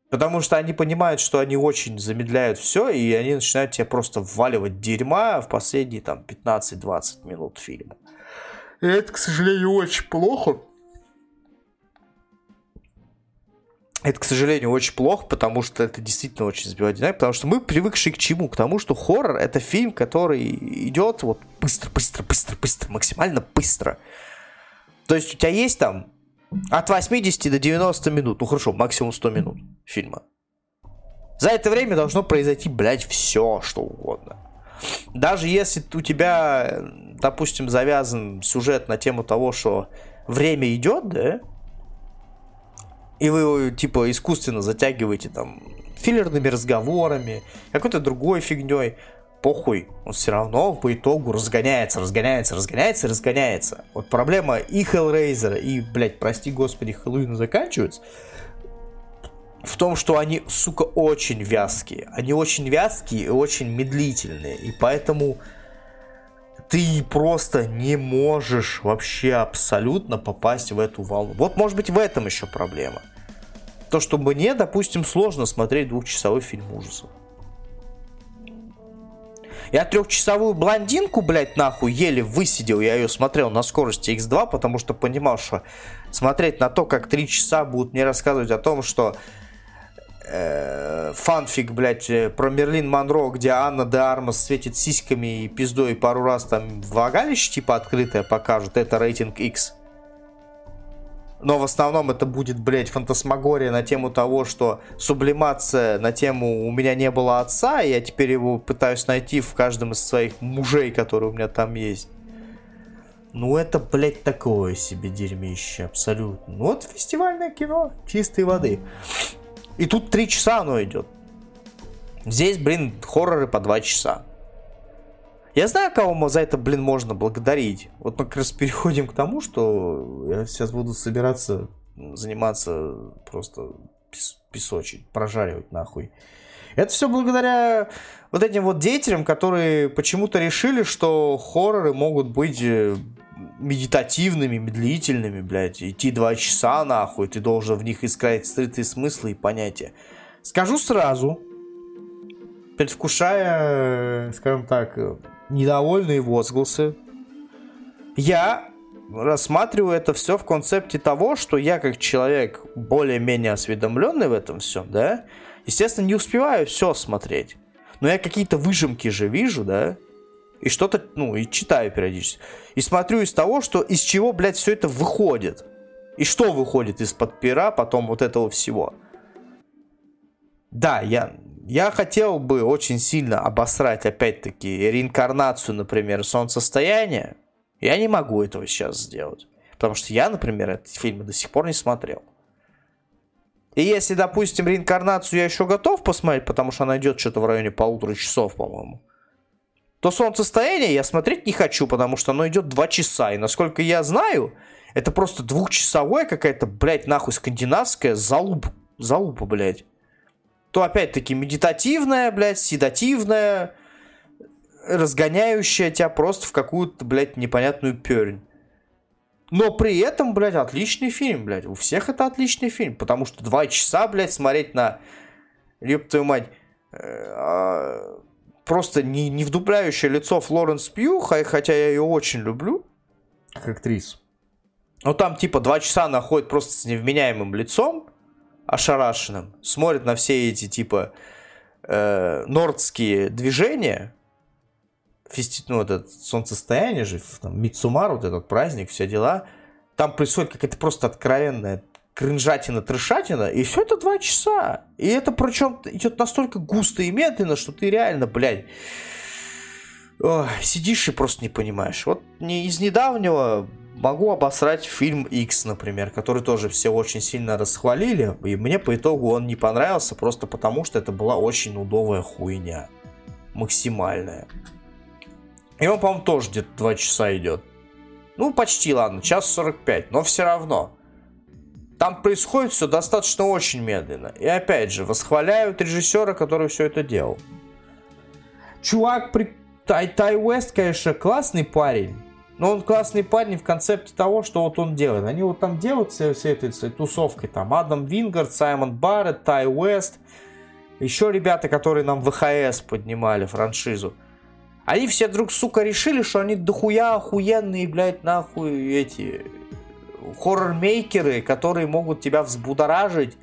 Потому что они понимают, что они очень замедляют все, и они начинают тебе просто вваливать дерьма в последние там 15-20 минут фильма. И это, к сожалению, очень плохо. Это, к сожалению, очень плохо, потому что это действительно очень сбивает динамику, потому что мы привыкшие к чему? К тому, что хоррор — это фильм, который идет вот быстро, быстро, быстро, быстро, максимально быстро. То есть у тебя есть там от 80 до 90 минут, ну хорошо, максимум 100 минут фильма. За это время должно произойти, блядь, все, что угодно. Даже если у тебя, допустим, завязан сюжет на тему того, что время идет, да, и вы его, типа, искусственно затягиваете там филлерными разговорами, какой-то другой фигней, похуй, он все равно по итогу разгоняется, разгоняется, разгоняется разгоняется. Вот проблема и Hellraiser, и, блядь, прости господи, Хэллоуина заканчивается, в том, что они, сука, очень вязкие. Они очень вязкие и очень медлительные. И поэтому ты просто не можешь вообще абсолютно попасть в эту волну. Вот, может быть, в этом еще проблема. То, что мне, допустим, сложно смотреть двухчасовой фильм ужасов. Я трехчасовую блондинку, блядь, нахуй еле высидел. Я ее смотрел на скорости X2, потому что понимал, что смотреть на то, как три часа будут мне рассказывать о том, что э, фанфик, блядь, э, про Мерлин Монро, где Анна де Армас светит сиськами и пиздой пару раз там влагалище типа открытое покажут, это рейтинг X. Но в основном это будет, блядь, фантасмагория на тему того, что сублимация на тему «у меня не было отца», и я теперь его пытаюсь найти в каждом из своих мужей, которые у меня там есть. Ну, это, блядь, такое себе дерьмище, абсолютно. Ну, вот фестивальное кино чистой воды. И тут три часа оно идет. Здесь, блин, хорроры по два часа. Я знаю, кого за это, блин, можно благодарить. Вот мы как раз переходим к тому, что я сейчас буду собираться заниматься просто песочить, прожаривать нахуй. Это все благодаря вот этим вот деятелям, которые почему-то решили, что хорроры могут быть э, медитативными, медлительными, блядь. Идти два часа, нахуй, ты должен в них искать скрытые смыслы и понятия. Скажу сразу, предвкушая, скажем так, недовольные возгласы. Я рассматриваю это все в концепте того, что я как человек более-менее осведомленный в этом всем, да, естественно, не успеваю все смотреть. Но я какие-то выжимки же вижу, да, и что-то, ну, и читаю периодически. И смотрю из того, что из чего, блядь, все это выходит. И что выходит из-под пера потом вот этого всего. Да, я, я хотел бы очень сильно обосрать, опять-таки, реинкарнацию, например, солнцестояния. Я не могу этого сейчас сделать. Потому что я, например, эти фильмы до сих пор не смотрел. И если, допустим, реинкарнацию я еще готов посмотреть, потому что она идет что-то в районе полутора часов, по-моему, то солнцестояние я смотреть не хочу, потому что оно идет два часа. И насколько я знаю, это просто двухчасовое какая-то, блядь, нахуй скандинавская залуп, залупа, блядь. То опять-таки медитативная, блядь, седативная, разгоняющая тебя просто в какую-то, блядь, непонятную пернь. Но при этом, блядь, отличный фильм, блядь. У всех это отличный фильм. Потому что два часа, блядь, смотреть на... Ёб твою мать. Э, а, просто не, не вдупляющее лицо Флоренс Пью, хотя я ее очень люблю. Как актрису. Ну там типа два часа находит просто с невменяемым лицом, ошарашенным, смотрит на все эти типа э, нордские движения, фести... ну, это солнцестояние же, там, Мицумар, вот этот праздник, все дела, там происходит какая-то просто откровенная кринжатина, трешатина, и все это два часа. И это причем идет настолько густо и медленно, что ты реально, блядь, ой, сидишь и просто не понимаешь. Вот не из недавнего могу обосрать фильм X, например, который тоже все очень сильно расхвалили, и мне по итогу он не понравился просто потому, что это была очень удовая хуйня. Максимальная. И он, по-моему, тоже где-то 2 часа идет. Ну, почти, ладно, час 45, но все равно. Там происходит все достаточно очень медленно. И опять же, восхваляют режиссера, который все это делал. Чувак, при... Тай, Тай Уэст, конечно, классный парень. Но он классный парень в концепте того, что вот он делает. Они вот там делают все, все этой, этой тусовкой. Там Адам Вингард, Саймон Барретт, Тай Уэст. Еще ребята, которые нам ВХС поднимали франшизу. Они все вдруг, сука, решили, что они дохуя охуенные, блядь, нахуй эти хоррор-мейкеры, которые могут тебя взбудоражить,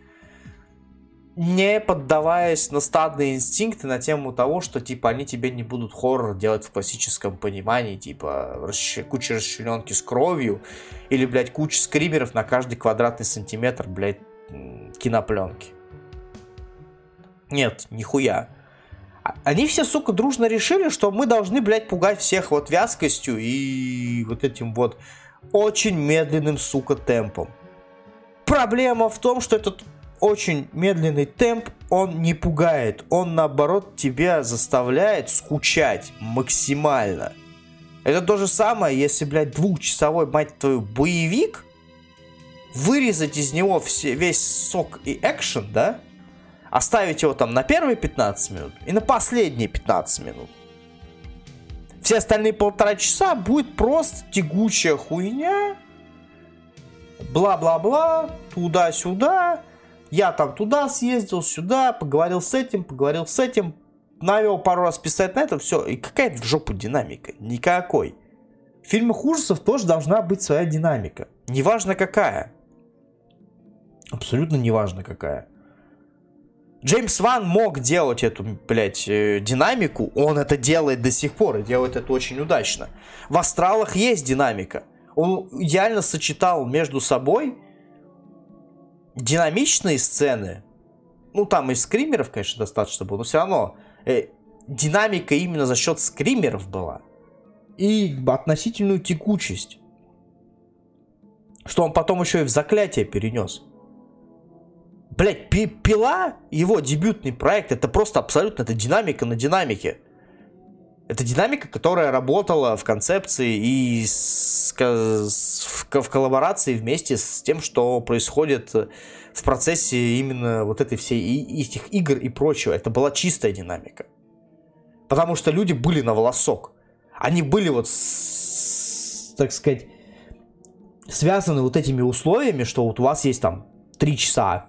не поддаваясь на стадные инстинкты на тему того, что, типа, они тебе не будут хоррор делать в классическом понимании, типа, расщ... куча расчлененки с кровью, или, блядь, куча скримеров на каждый квадратный сантиметр, блядь, кинопленки. Нет, нихуя. Они все, сука, дружно решили, что мы должны, блядь, пугать всех вот вязкостью и вот этим вот очень медленным, сука, темпом. Проблема в том, что этот очень медленный темп, он не пугает. Он, наоборот, тебя заставляет скучать максимально. Это то же самое, если, блядь, двухчасовой, мать твою, боевик, вырезать из него все, весь сок и экшен, да, оставить его там на первые 15 минут и на последние 15 минут. Все остальные полтора часа будет просто тягучая хуйня. Бла-бла-бла, туда-сюда. Я там туда съездил, сюда, поговорил с этим, поговорил с этим. Навел пару раз писать на это, все. И какая в жопу динамика? Никакой. В фильмах ужасов тоже должна быть своя динамика. Неважно какая. Абсолютно неважно какая. Джеймс Ван мог делать эту, блядь, э, динамику, он это делает до сих пор и делает это очень удачно. В «Астралах» есть динамика. Он идеально сочетал между собой динамичные сцены. Ну, там и скримеров, конечно, достаточно было, но все равно э, динамика именно за счет скримеров была. И относительную текучесть. Что он потом еще и в заклятие перенес. Блять, пила, его дебютный проект, это просто абсолютно, это динамика на динамике. Это динамика, которая работала в концепции и с, с, в, в коллаборации вместе с тем, что происходит в процессе именно вот этой всей и, этих игр и прочего. Это была чистая динамика. Потому что люди были на волосок. Они были вот, с, так сказать, связаны вот этими условиями, что вот у вас есть там три часа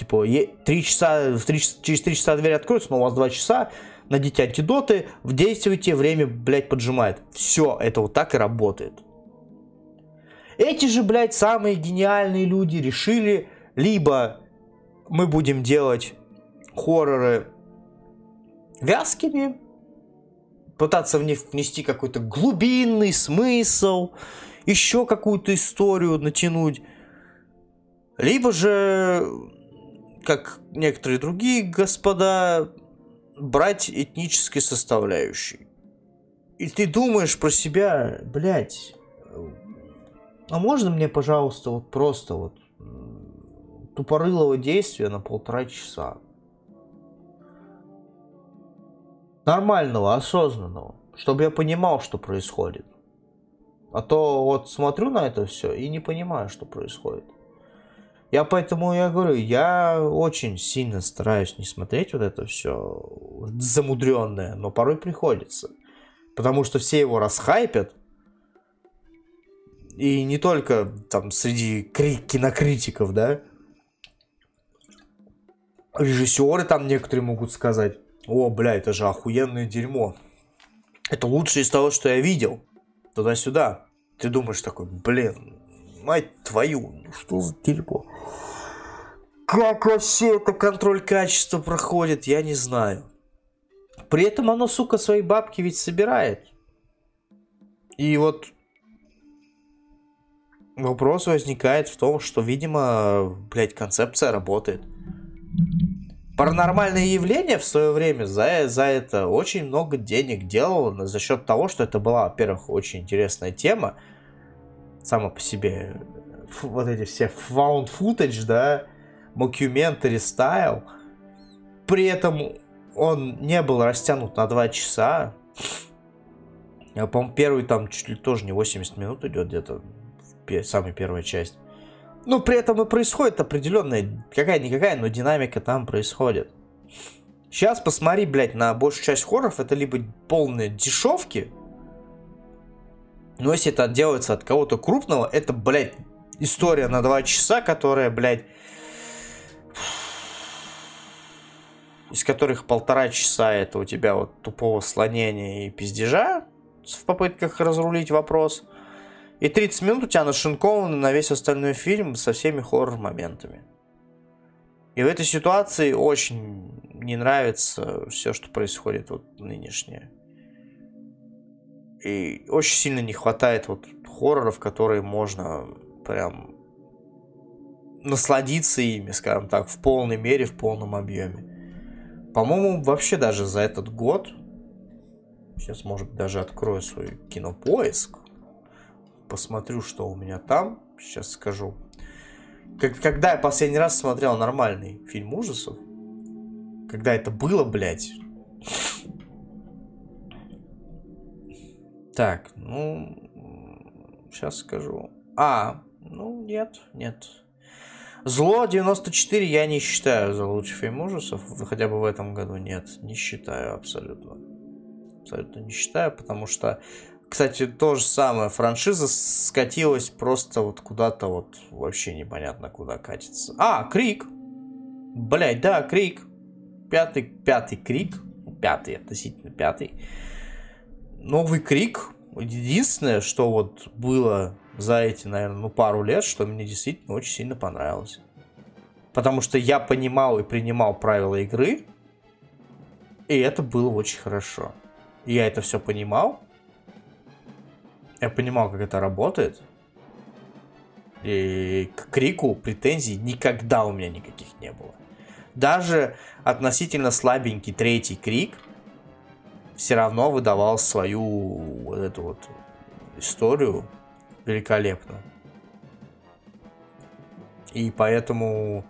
Типа, три часа, в 3, через три часа дверь откроется, но у вас два часа. найдите антидоты, действуйте, время, блядь, поджимает. Все, это вот так и работает. Эти же, блядь, самые гениальные люди решили, либо мы будем делать хорроры вязкими, пытаться в них внести какой-то глубинный смысл, еще какую-то историю натянуть. Либо же, как некоторые другие господа, брать этнической составляющей. И ты думаешь про себя, блядь, а можно мне, пожалуйста, вот просто вот тупорылого действия на полтора часа? Нормального, осознанного, чтобы я понимал, что происходит. А то вот смотрю на это все и не понимаю, что происходит. Я поэтому я говорю, я очень сильно стараюсь не смотреть вот это все замудренное, но порой приходится. Потому что все его расхайпят. И не только там среди кинокритиков, да. Режиссеры там некоторые могут сказать, о, бля, это же охуенное дерьмо. Это лучшее из того, что я видел. Туда-сюда. Ты думаешь такой, блин, мать твою, ну что за дерьмо? Как вообще это контроль качества проходит, я не знаю. При этом оно, сука, свои бабки ведь собирает. И вот вопрос возникает в том, что, видимо, блядь, концепция работает. Паранормальные явления в свое время за, за это очень много денег делало за счет того, что это была, во-первых, очень интересная тема, сама по себе, вот эти все found footage, да, mockumentary style, при этом он не был растянут на 2 часа, я, по-моему, первый там чуть ли тоже не 80 минут идет где-то, самая первая часть. Ну, при этом и происходит определенная, какая-никакая, но динамика там происходит. Сейчас посмотри, блядь, на большую часть хорроров, это либо полные дешевки, но если это делается от кого-то крупного, это, блядь, история на два часа, которая, блядь, из которых полтора часа это у тебя вот тупого слонения и пиздежа в попытках разрулить вопрос – и 30 минут у тебя нашинкованы на весь остальной фильм со всеми хоррор-моментами. И в этой ситуации очень не нравится все, что происходит вот нынешнее. И очень сильно не хватает вот хорроров, которые можно прям насладиться ими, скажем так, в полной мере, в полном объеме. По-моему, вообще даже за этот год, сейчас, может даже открою свой кинопоиск, посмотрю, что у меня там. Сейчас скажу. Как, когда я последний раз смотрел нормальный фильм ужасов, когда это было, блядь. Так, ну, сейчас скажу. А, ну, нет, нет. Зло 94 я не считаю за лучший фильм ужасов. Хотя бы в этом году нет, не считаю абсолютно. Абсолютно не считаю, потому что кстати, то же самое. Франшиза скатилась просто вот куда-то вот вообще непонятно куда катится. А, Крик. Блять, да, Крик. Пятый, пятый Крик. Пятый, относительно пятый. Новый Крик. Единственное, что вот было за эти, наверное, ну, пару лет, что мне действительно очень сильно понравилось. Потому что я понимал и принимал правила игры, и это было очень хорошо. Я это все понимал, я понимал, как это работает. И к крику претензий никогда у меня никаких не было. Даже относительно слабенький третий крик все равно выдавал свою вот эту вот историю великолепно. И поэтому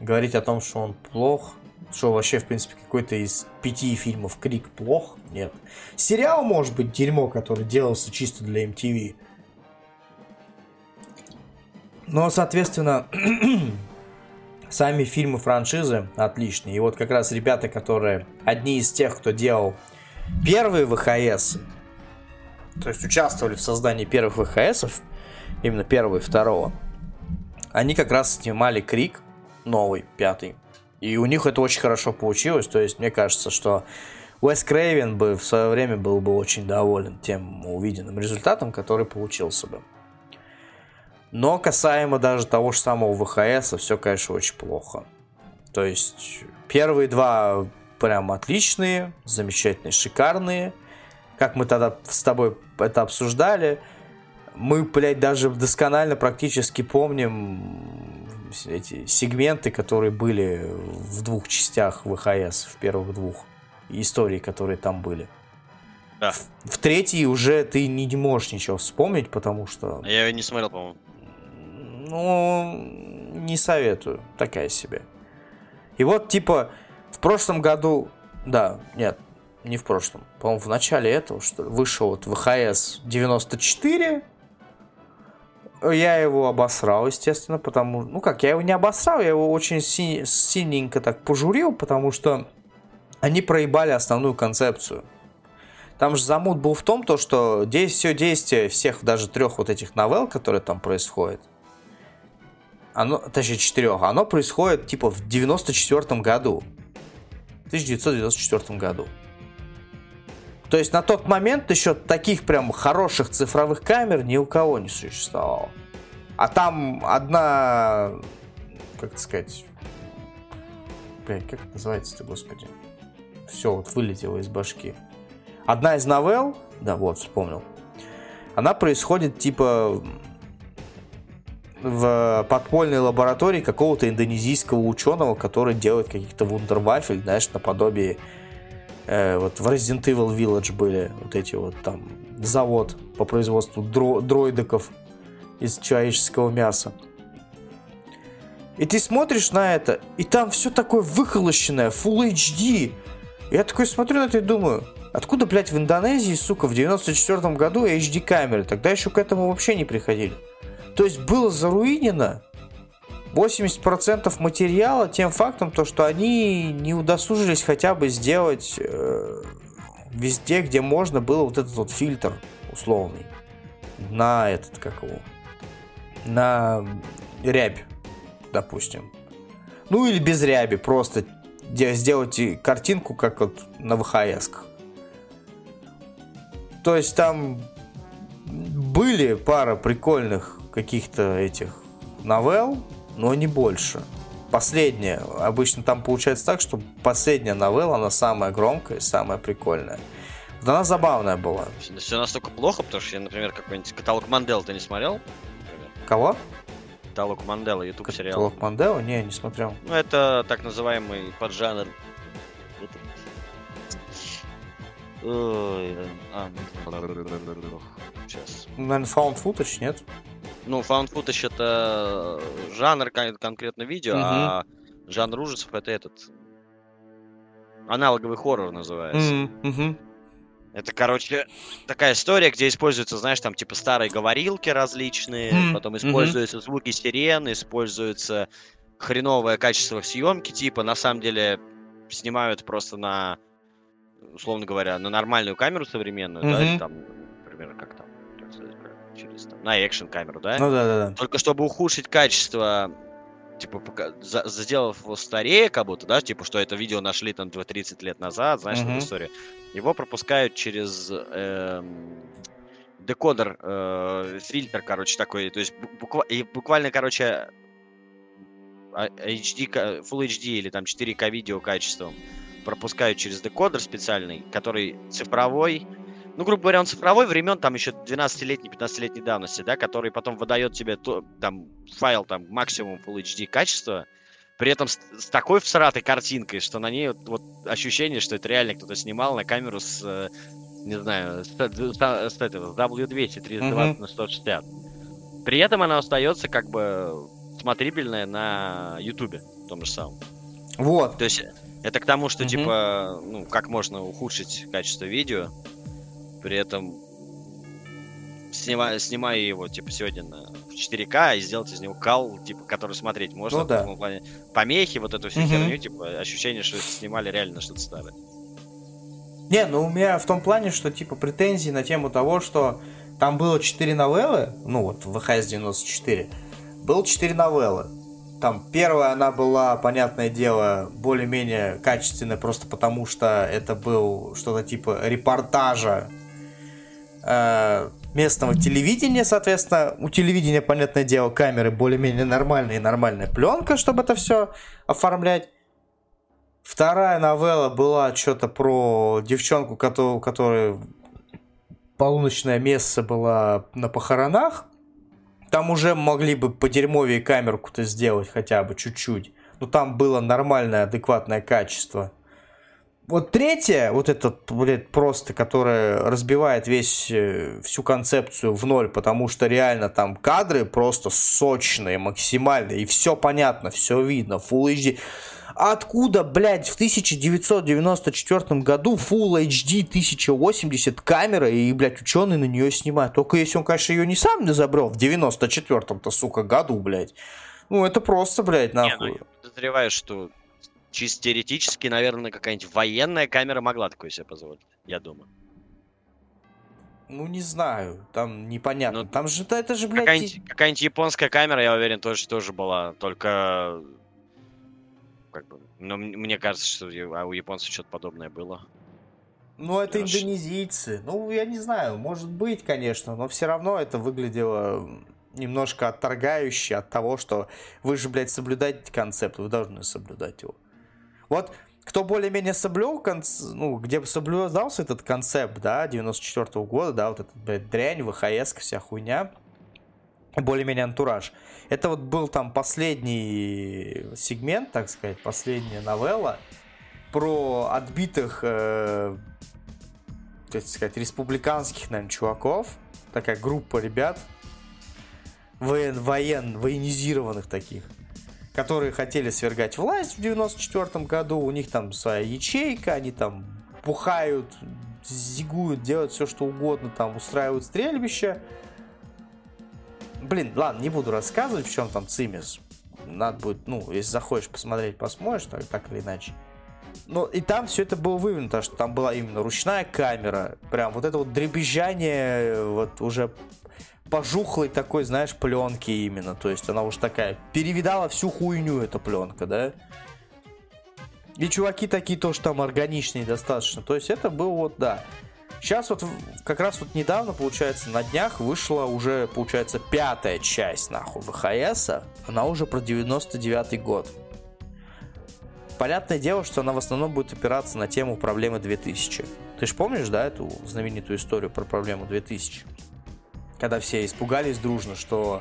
говорить о том, что он плох, что вообще, в принципе, какой-то из пяти фильмов Крик плох? Нет. Сериал, может быть, дерьмо, который делался чисто для MTV. Но, соответственно, сами фильмы франшизы отличные. И вот как раз ребята, которые одни из тех, кто делал первые ВХС, то есть участвовали в создании первых ВХСов, именно первого и второго, они как раз снимали Крик, новый, пятый. И у них это очень хорошо получилось. То есть мне кажется, что Уэс Крейвен бы в свое время был бы очень доволен тем увиденным результатом, который получился бы. Но касаемо даже того же самого ВХС, все, конечно, очень плохо. То есть первые два прям отличные, замечательные, шикарные. Как мы тогда с тобой это обсуждали, мы, блядь, даже досконально практически помним эти сегменты, которые были в двух частях ВХС, в первых двух историй, которые там были. Да. В, в третьей уже ты не, не можешь ничего вспомнить, потому что... Я ее не смотрел, по-моему. Ну, не советую. Такая себе. И вот, типа, прошлом году... Да, нет, не в прошлом. По-моему, в начале этого, что вышел вот ВХС 94. Я его обосрал, естественно, потому... Ну как, я его не обосрал, я его очень си- синенько так пожурил, потому что они проебали основную концепцию. Там же замут был в том, то, что все действие всех даже трех вот этих новелл, которые там происходят, оно, точнее четырех, оно происходит типа в 94 году. 1994 году. То есть на тот момент еще таких прям хороших цифровых камер ни у кого не существовало. А там одна, как сказать, блядь, как это называется-то, господи? Все, вот вылетело из башки. Одна из новелл, да, вот, вспомнил, она происходит типа в подпольной лаборатории какого-то индонезийского ученого, который делает каких-то вундервафель, знаешь, наподобие э, вот в Resident Evil Village были вот эти вот там завод по производству дро дроидиков из человеческого мяса. И ты смотришь на это, и там все такое выхолощенное, Full HD. Я такой смотрю на это и думаю, откуда, блядь, в Индонезии, сука, в 94 году HD камеры? Тогда еще к этому вообще не приходили. То есть было заруинено 80% материала тем фактом, то, что они не удосужились хотя бы сделать э, везде, где можно было вот этот вот фильтр условный на этот, как его, на рябь, допустим. Ну или без ряби, просто сделать картинку, как вот на ВХС. То есть там были пара прикольных каких-то этих новелл, но не больше. Последняя, обычно там получается так, что последняя новелла, она самая громкая, самая прикольная. Вот она забавная была. Все настолько плохо, потому что я, например, какой-нибудь каталог Мандел ты не смотрел? Например? Кого? Каталог Мандела, YouTube сериал. Каталог Мандела? Не, не смотрел. Ну, это так называемый поджанр. Ой, а, сейчас. Наверное, found footage, нет? Ну, found footage это жанр конкретно видео, угу. а жанр ужасов это этот аналоговый хоррор называется. Угу. Это, короче, такая история, где используются, знаешь, там типа старые говорилки различные, mm потом используются mm звуки сирен, используется хреновое качество съемки, типа на самом деле снимают просто на, условно говоря, на нормальную камеру современную, mm-hmm. да, там, например, как там, через там, на экшен камеру, да? Ну да, да, да. Только чтобы ухудшить качество, типа, пока, за, сделав его старее, как будто, да, типа, что это видео нашли там 30 лет назад, знаешь, mm-hmm. эту историю. Его пропускают через э, декодер, э, фильтр, короче, такой, то есть буква, и буквально, короче, HD, Full HD или там 4К видео качеством пропускают через декодер специальный, который цифровой, ну, грубо говоря, он цифровой времен, там еще 12-летней, 15-летней давности, да, который потом выдает тебе то, там файл там максимум Full HD качества, при этом с, с такой всратой картинкой, что на ней вот, вот ощущение, что это реально кто-то снимал на камеру с, э, не знаю, с, с, с, с этого, с W200, 320 mm-hmm. на 160. При этом она остается как бы смотрибельная на Ютубе, том же самом. Вот. То есть это к тому, что, mm-hmm. типа, ну, как можно ухудшить качество видео, при этом снимая, снимая его, типа, сегодня на 4К и сделать из него кал, типа, который смотреть можно. Ну, да. в плане помехи, вот эту всю угу. херню, типа, ощущение, что снимали реально что-то старое. Не, ну у меня в том плане, что, типа, претензии на тему того, что там было 4 новеллы, ну вот, в ВХС 94, было 4 новеллы. Там первая она была, понятное дело, более-менее качественная, просто потому что это был что-то типа репортажа э, местного телевидения, соответственно, у телевидения, понятное дело, камеры более-менее нормальные, нормальная пленка, чтобы это все оформлять. Вторая новелла была что-то про девчонку, у которой полуночное место было на похоронах. Там уже могли бы по дерьмовее камерку-то сделать хотя бы чуть-чуть. Но там было нормальное, адекватное качество. Вот третье, вот этот, блядь, просто, которое разбивает весь, э, всю концепцию в ноль, потому что реально там кадры просто сочные, максимальные, и все понятно, все видно, Full HD. Откуда, блядь, в 1994 году Full HD 1080 камера и, блядь, ученые на нее снимают? Только если он, конечно, ее не сам изобрел в 94-м-то, сука, году, блядь. Ну, это просто, блядь, нахуй. Не, ну, подозреваю, что чисто теоретически, наверное, какая-нибудь военная камера могла такое себе позволить, я думаю. Ну, не знаю, там непонятно. Ну, там же, это же, блядь... Какая-нибудь, какая-нибудь японская камера, я уверен, тоже, тоже была, только... Как бы, но мне кажется, что а у японцев что-то подобное было. Ну, это Хорошо. индонезийцы. Ну, я не знаю, может быть, конечно, но все равно это выглядело немножко отторгающе от того, что вы же, блядь, соблюдаете концепт, вы должны соблюдать его. Вот кто более-менее соблюл, конц... ну, где соблюдался этот концепт, да, 94 -го года, да, вот эта, блядь, дрянь, ВХС, вся хуйня, более-менее антураж. Это вот был там последний сегмент, так сказать, последняя новелла про отбитых, э, так сказать, республиканских, наверное, чуваков. Такая группа ребят, воен, воен, военизированных таких которые хотели свергать власть в 94 году, у них там своя ячейка, они там пухают, зигуют, делают все, что угодно, там устраивают стрельбища. Блин, ладно, не буду рассказывать, в чем там цимис. Надо будет, ну, если захочешь посмотреть, посмотришь, так, так или иначе. Ну, и там все это было вывернуто, что там была именно ручная камера, прям вот это вот дребезжание, вот уже пожухлой такой, знаешь, пленки именно. То есть она уж такая, перевидала всю хуйню эта пленка, да? И чуваки такие тоже там органичные достаточно. То есть это был вот, да. Сейчас вот как раз вот недавно, получается, на днях вышла уже, получается, пятая часть, нахуй, ВХС. Она уже про 99 год. Понятное дело, что она в основном будет опираться на тему проблемы 2000. Ты же помнишь, да, эту знаменитую историю про проблему 2000? когда все испугались дружно, что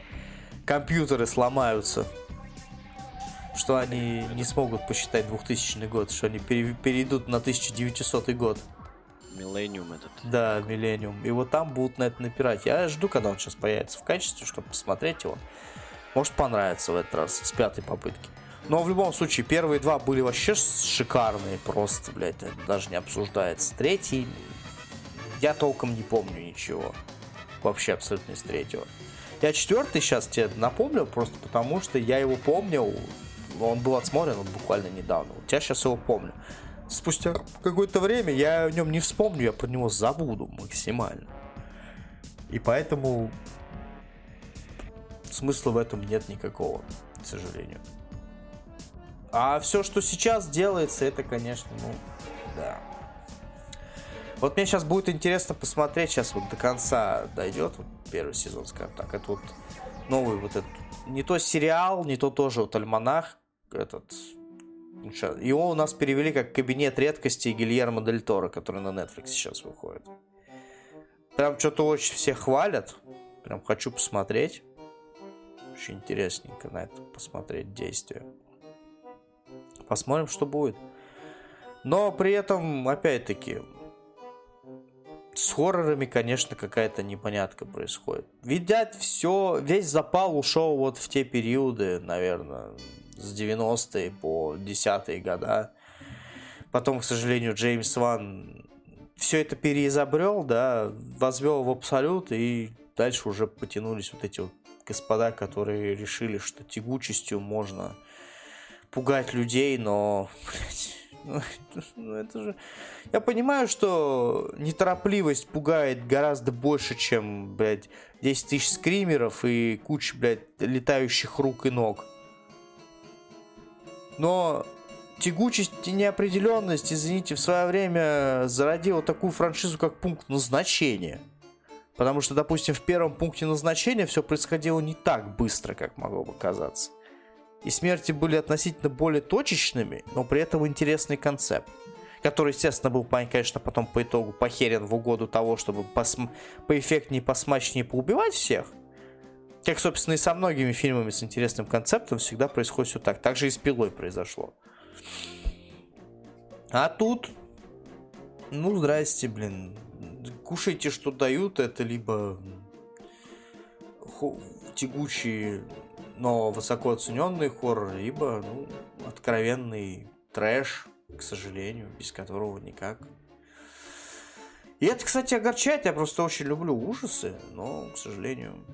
компьютеры сломаются, что они не смогут посчитать 2000 год, что они перейдут на 1900 год. Миллениум этот. Да, Миллениум. И вот там будут на это напирать. Я жду, когда он сейчас появится в качестве, чтобы посмотреть его. Может понравится в этот раз, с пятой попытки. Но в любом случае, первые два были вообще шикарные, просто, блядь, даже не обсуждается. Третий, я толком не помню ничего вообще абсолютно из третьего. Я четвертый сейчас тебе напомню, просто потому что я его помнил, он был отсмотрен вот буквально недавно. Вот я сейчас его помню. Спустя какое-то время я о нем не вспомню, я про него забуду максимально. И поэтому смысла в этом нет никакого, к сожалению. А все, что сейчас делается, это, конечно, ну, да. Вот мне сейчас будет интересно посмотреть, сейчас вот до конца дойдет вот первый сезон, скажем так. Это вот новый вот этот, не то сериал, не то тоже вот альманах, этот, его у нас перевели как «Кабинет редкостей» Гильермо Дель Торо, который на Netflix сейчас выходит. Прям что-то очень все хвалят. Прям хочу посмотреть. Очень интересненько на это посмотреть действие. Посмотрим, что будет. Но при этом, опять-таки, с хоррорами, конечно, какая-то непонятка происходит. Видят, все, весь запал ушел вот в те периоды, наверное, с 90-е по 10-е года. Потом, к сожалению, Джеймс Ван все это переизобрел, да, возвел в абсолют, и дальше уже потянулись вот эти вот господа, которые решили, что тягучестью можно пугать людей, но, блядь, ну, это же... Я понимаю, что неторопливость пугает гораздо больше, чем, блядь, 10 тысяч скримеров и куча, блядь, летающих рук и ног. Но тягучесть и неопределенность, извините, в свое время зародила такую франшизу, как пункт назначения. Потому что, допустим, в первом пункте назначения все происходило не так быстро, как могло бы казаться. И смерти были относительно более точечными, но при этом интересный концепт. Который, естественно, был, конечно, потом по итогу похерен в угоду того, чтобы посм... поэффектнее, посмачнее поубивать всех. Как, собственно, и со многими фильмами с интересным концептом всегда происходит все так. Так же и с пилой произошло. А тут, ну, здрасте, блин. Кушайте, что дают, это либо тягучий, но высоко оцененный хоррор, либо ну, откровенный трэш, к сожалению, без которого никак. И это, кстати, огорчает. Я просто очень люблю ужасы, но, к сожалению,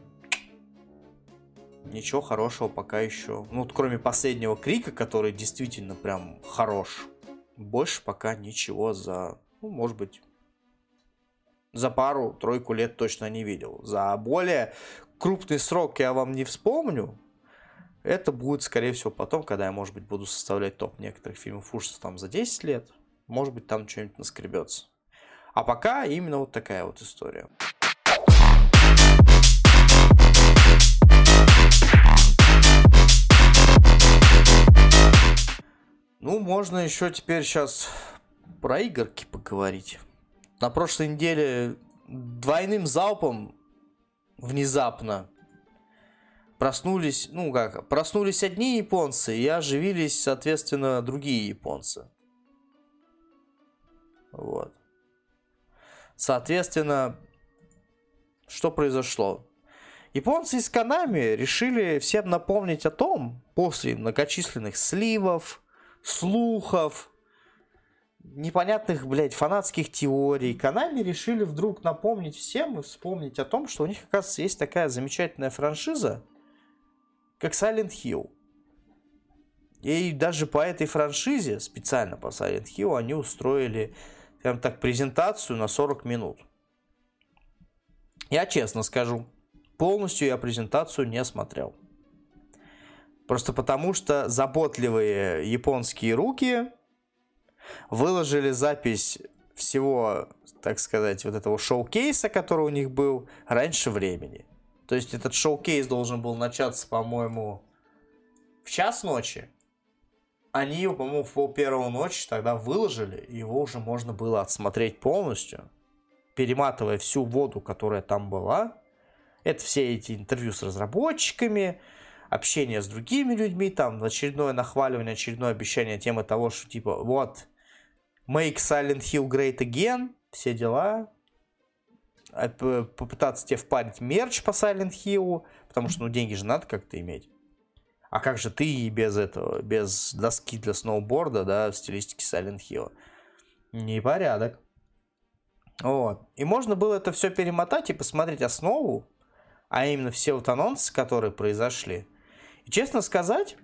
ничего хорошего пока еще. Ну, вот кроме последнего крика, который действительно прям хорош. Больше пока ничего за, ну, может быть, за пару-тройку лет точно не видел. За более крупный срок я вам не вспомню. Это будет, скорее всего, потом, когда я, может быть, буду составлять топ некоторых фильмов ужасов там за 10 лет. Может быть, там что-нибудь наскребется. А пока именно вот такая вот история. Ну, можно еще теперь сейчас про игорки поговорить. На прошлой неделе двойным залпом внезапно проснулись, ну как, проснулись одни японцы и оживились, соответственно, другие японцы. Вот. Соответственно, что произошло? Японцы из Канами решили всем напомнить о том, после многочисленных сливов, слухов, непонятных, блядь, фанатских теорий, Канами решили вдруг напомнить всем и вспомнить о том, что у них, оказывается, есть такая замечательная франшиза, как Silent Hill. И даже по этой франшизе, специально по Silent Hill, они устроили, скажем так, презентацию на 40 минут. Я честно скажу, полностью я презентацию не смотрел. Просто потому, что заботливые японские руки выложили запись всего, так сказать, вот этого шоу-кейса, который у них был, раньше времени. То есть этот шоу-кейс должен был начаться, по-моему, в час ночи. Они его, по-моему, в пол первого ночи тогда выложили, и его уже можно было отсмотреть полностью, перематывая всю воду, которая там была. Это все эти интервью с разработчиками, общение с другими людьми, там очередное нахваливание, очередное обещание темы того, что типа вот Make Silent Hill Great Again, все дела. А, попытаться тебе впарить мерч по Silent Hill, потому что ну деньги же надо как-то иметь. А как же ты без этого, без доски для сноуборда, да, в стилистике Silent Hill? Непорядок. Вот. И можно было это все перемотать и посмотреть основу, а именно все вот анонсы, которые произошли, честно сказать,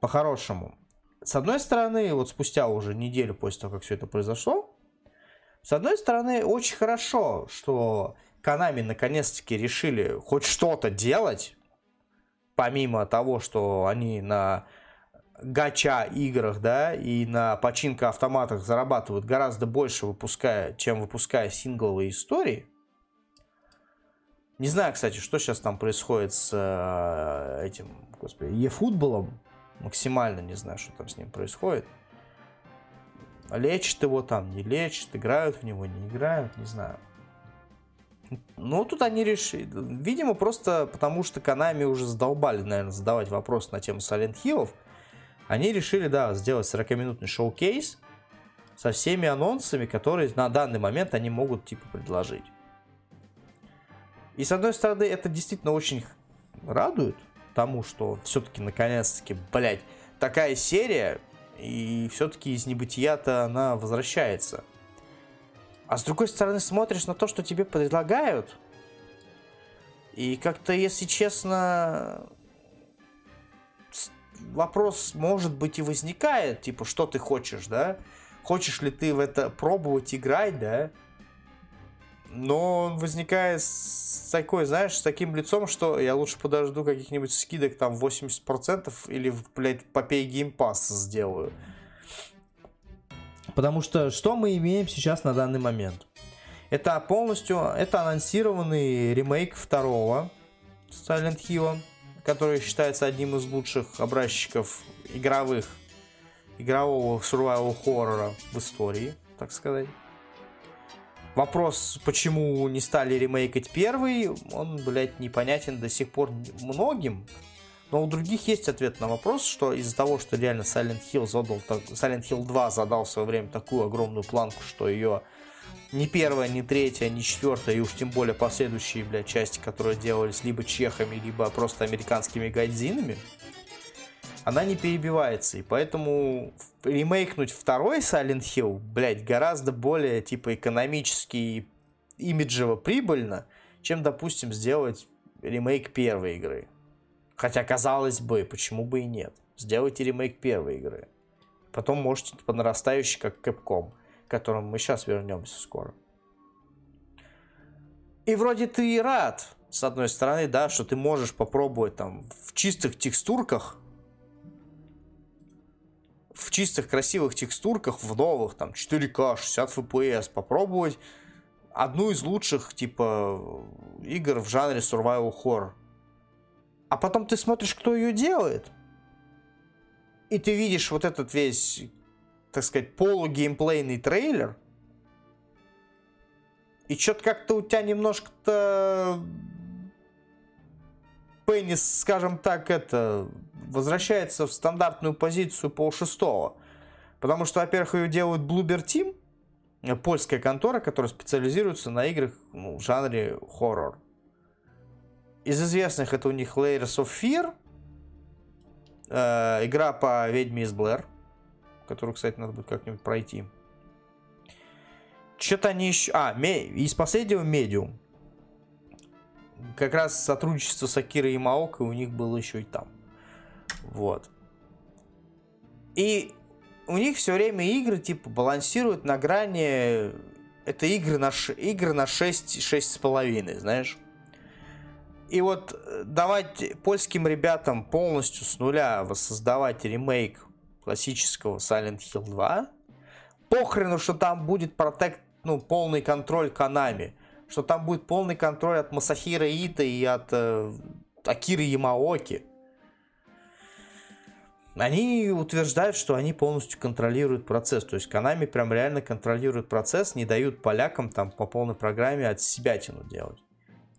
по-хорошему, с одной стороны, вот спустя уже неделю после того, как все это произошло, с одной стороны, очень хорошо, что Канами наконец-таки решили хоть что-то делать, помимо того, что они на гача играх, да, и на починка автоматах зарабатывают гораздо больше, выпуская, чем выпуская сингловые истории – не знаю, кстати, что сейчас там происходит с э, этим, господи, e-футболом. Максимально не знаю, что там с ним происходит. Лечат его там, не лечат, играют в него, не играют, не знаю. Ну, тут они решили. Видимо, просто потому что Канами уже задолбали, наверное, задавать вопрос на тему Silent Hill. Они решили, да, сделать 40-минутный шоу-кейс со всеми анонсами, которые на данный момент они могут, типа, предложить. И с одной стороны, это действительно очень радует тому, что все-таки наконец-таки, блядь, такая серия, и все-таки из небытия-то она возвращается. А с другой стороны, смотришь на то, что тебе предлагают, и как-то, если честно, вопрос, может быть, и возникает, типа, что ты хочешь, да? Хочешь ли ты в это пробовать играть, да? Но он возникает с такой, знаешь, с таким лицом, что я лучше подожду каких-нибудь скидок там 80% или, блядь, попей Pass сделаю. Потому что что мы имеем сейчас на данный момент? Это полностью, это анонсированный ремейк второго Silent Hill, который считается одним из лучших образчиков игровых, игрового survival хоррора в истории, так сказать. Вопрос, почему не стали ремейкать первый, он, блядь, непонятен до сих пор многим. Но у других есть ответ на вопрос, что из-за того, что реально Silent Hill, задал, Silent Hill 2 задал в свое время такую огромную планку, что ее ни первая, ни третья, ни четвертая, и уж тем более последующие, блядь, части, которые делались либо чехами, либо просто американскими гайдзинами, она не перебивается. И поэтому ремейкнуть второй Silent Hill, блядь, гораздо более, типа, экономически и имиджево прибыльно, чем, допустим, сделать ремейк первой игры. Хотя, казалось бы, почему бы и нет. Сделайте ремейк первой игры. Потом можете по нарастающей, как Capcom к которому мы сейчас вернемся скоро. И вроде ты и рад, с одной стороны, да, что ты можешь попробовать там в чистых текстурках, в чистых красивых текстурках, в новых, там, 4К, 60 FPS, попробовать одну из лучших, типа, игр в жанре survival horror. А потом ты смотришь, кто ее делает. И ты видишь вот этот весь так сказать, полугеймплейный трейлер. И что-то как-то у тебя немножко-то пенис, скажем так, это возвращается в стандартную позицию пол шестого. Потому что, во-первых, ее делают Bloober Team, польская контора, которая специализируется на играх ну, в жанре хоррор. Из известных это у них Layers of Fear, э, игра по ведьме из Блэр, которую, кстати, надо будет как-нибудь пройти. Что-то они еще... А, из последнего Медиум. Как раз сотрудничество с Акирой и Маокой у них было еще и там. Вот. И у них все время игры типа балансируют на грани... Это игры на, ш... игры на 6, 6,5, знаешь? И вот э, давать польским ребятам полностью с нуля воссоздавать ремейк классического Silent Hill 2. Похрену, что там будет протект, ну, полный контроль Канами. Что там будет полный контроль от Масахира Ита и от э, Акиры Ямаоки. Они утверждают, что они полностью контролируют процесс. То есть Канами прям реально контролирует процесс, не дают полякам там по полной программе от себя тяну делать.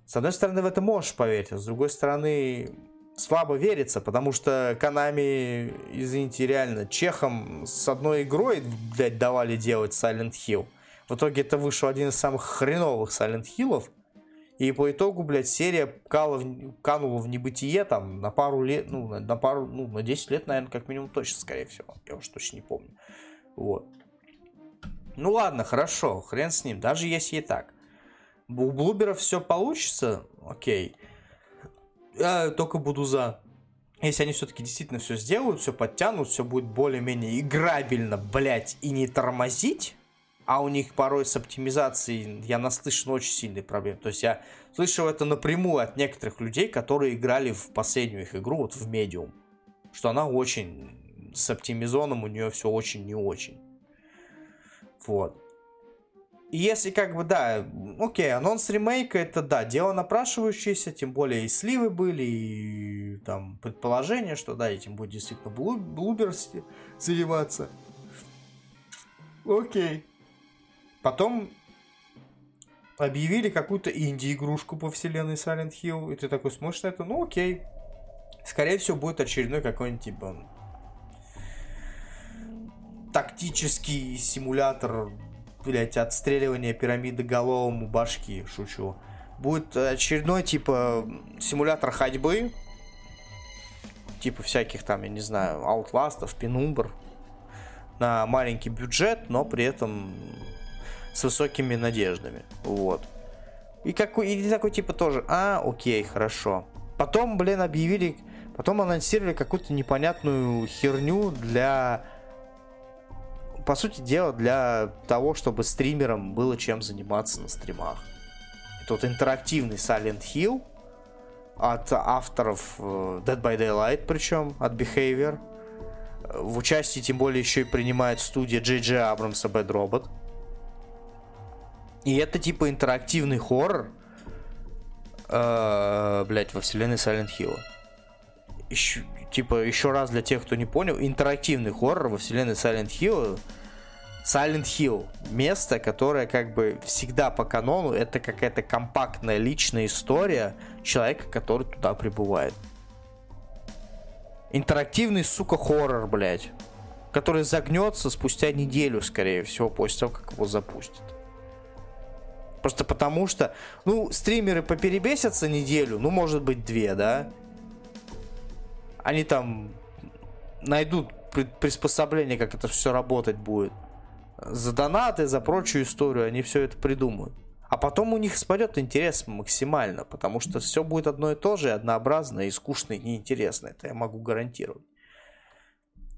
С одной стороны, в это можешь поверить, а с другой стороны, слабо верится, потому что Канами, извините, реально, чехам с одной игрой, блядь, давали делать Silent Hill. В итоге это вышел один из самых хреновых Silent Hill'ов. И по итогу, блядь, серия кала канула в небытие там на пару лет, ну, на, на пару, ну, на 10 лет, наверное, как минимум точно, скорее всего. Я уж точно не помню. Вот. Ну ладно, хорошо, хрен с ним, даже если и так. У Блуберов все получится, окей я только буду за. Если они все-таки действительно все сделают, все подтянут, все будет более-менее играбельно, блять, и не тормозить, а у них порой с оптимизацией я наслышан очень сильные проблемы. То есть я слышал это напрямую от некоторых людей, которые играли в последнюю их игру, вот в Medium, что она очень с оптимизоном у нее все очень не очень. Вот если как бы, да, окей, анонс ремейка, это, да, дело напрашивающееся, тем более и сливы были, и там предположение, что, да, этим будет действительно блу Блубер заниматься. Окей. Потом объявили какую-то инди-игрушку по вселенной Silent Hill, и ты такой смотришь на это, ну окей. Скорее всего, будет очередной какой-нибудь, типа, тактический симулятор блять, отстреливание пирамиды головому башки, шучу. Будет очередной, типа, симулятор ходьбы, типа всяких там, я не знаю, аутластов, пенумбр, на маленький бюджет, но при этом с высокими надеждами, вот. И, какой, и такой типа тоже, а, окей, хорошо. Потом, блин, объявили, потом анонсировали какую-то непонятную херню для по сути дела, для того, чтобы стримерам было чем заниматься на стримах. это интерактивный Silent Hill от авторов э, Dead by Daylight, причем от Behavior. В участии тем более еще и принимает студия J.J. Абрамса Bad Robot. И это типа интерактивный хоррор, э, блять, во вселенной Silent Hill. Еще, типа, еще раз для тех, кто не понял, интерактивный хоррор во вселенной Silent Hill Silent Hill. Место, которое как бы всегда по канону, это какая-то компактная личная история человека, который туда прибывает. Интерактивный, сука, хоррор, блядь. Который загнется спустя неделю, скорее всего, после того, как его запустят. Просто потому что, ну, стримеры поперебесятся неделю, ну, может быть, две, да? Они там найдут приспособление, как это все работать будет. За донаты, за прочую историю они все это придумают. А потом у них спадет интерес максимально, потому что все будет одно и то же, однообразное, и скучно, и неинтересно. Это я могу гарантировать.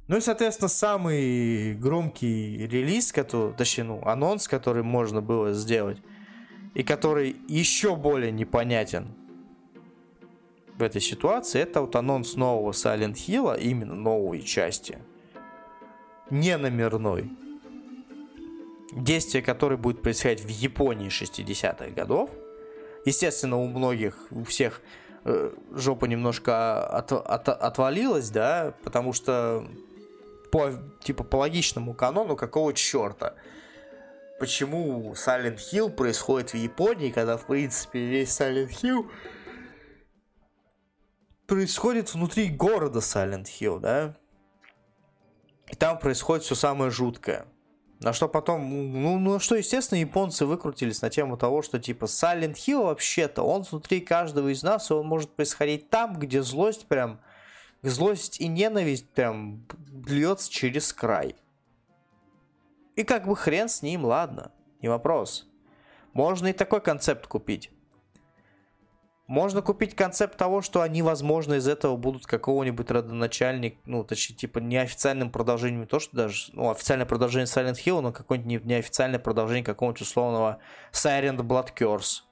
Ну и, соответственно, самый громкий релиз, который, точнее, ну, анонс, который можно было сделать, и который еще более непонятен в этой ситуации, это вот анонс нового Silent Hill, именно новой части. Не номерной. Действие, которое будет происходить в Японии 60-х годов. Естественно, у многих, у всех э, жопа немножко от, от, отвалилась, да, потому что по, типа, по логичному канону, какого черта? Почему Silent Hill происходит в Японии, когда, в принципе, весь Silent Hill происходит внутри города Silent Hill, да? И там происходит все самое жуткое. На что потом, ну, ну что, естественно, японцы выкрутились на тему того, что типа Silent Hill вообще-то, он внутри каждого из нас, и он может происходить там, где злость прям, злость и ненависть прям льется через край. И как бы хрен с ним, ладно, не вопрос. Можно и такой концепт купить. Можно купить концепт того, что они, возможно, из этого будут какого-нибудь родоначальник, ну, точнее, типа, неофициальным продолжением, не то, что даже, ну, официальное продолжение Silent Hill, но какое-нибудь неофициальное продолжение какого-нибудь условного Silent Blood Curse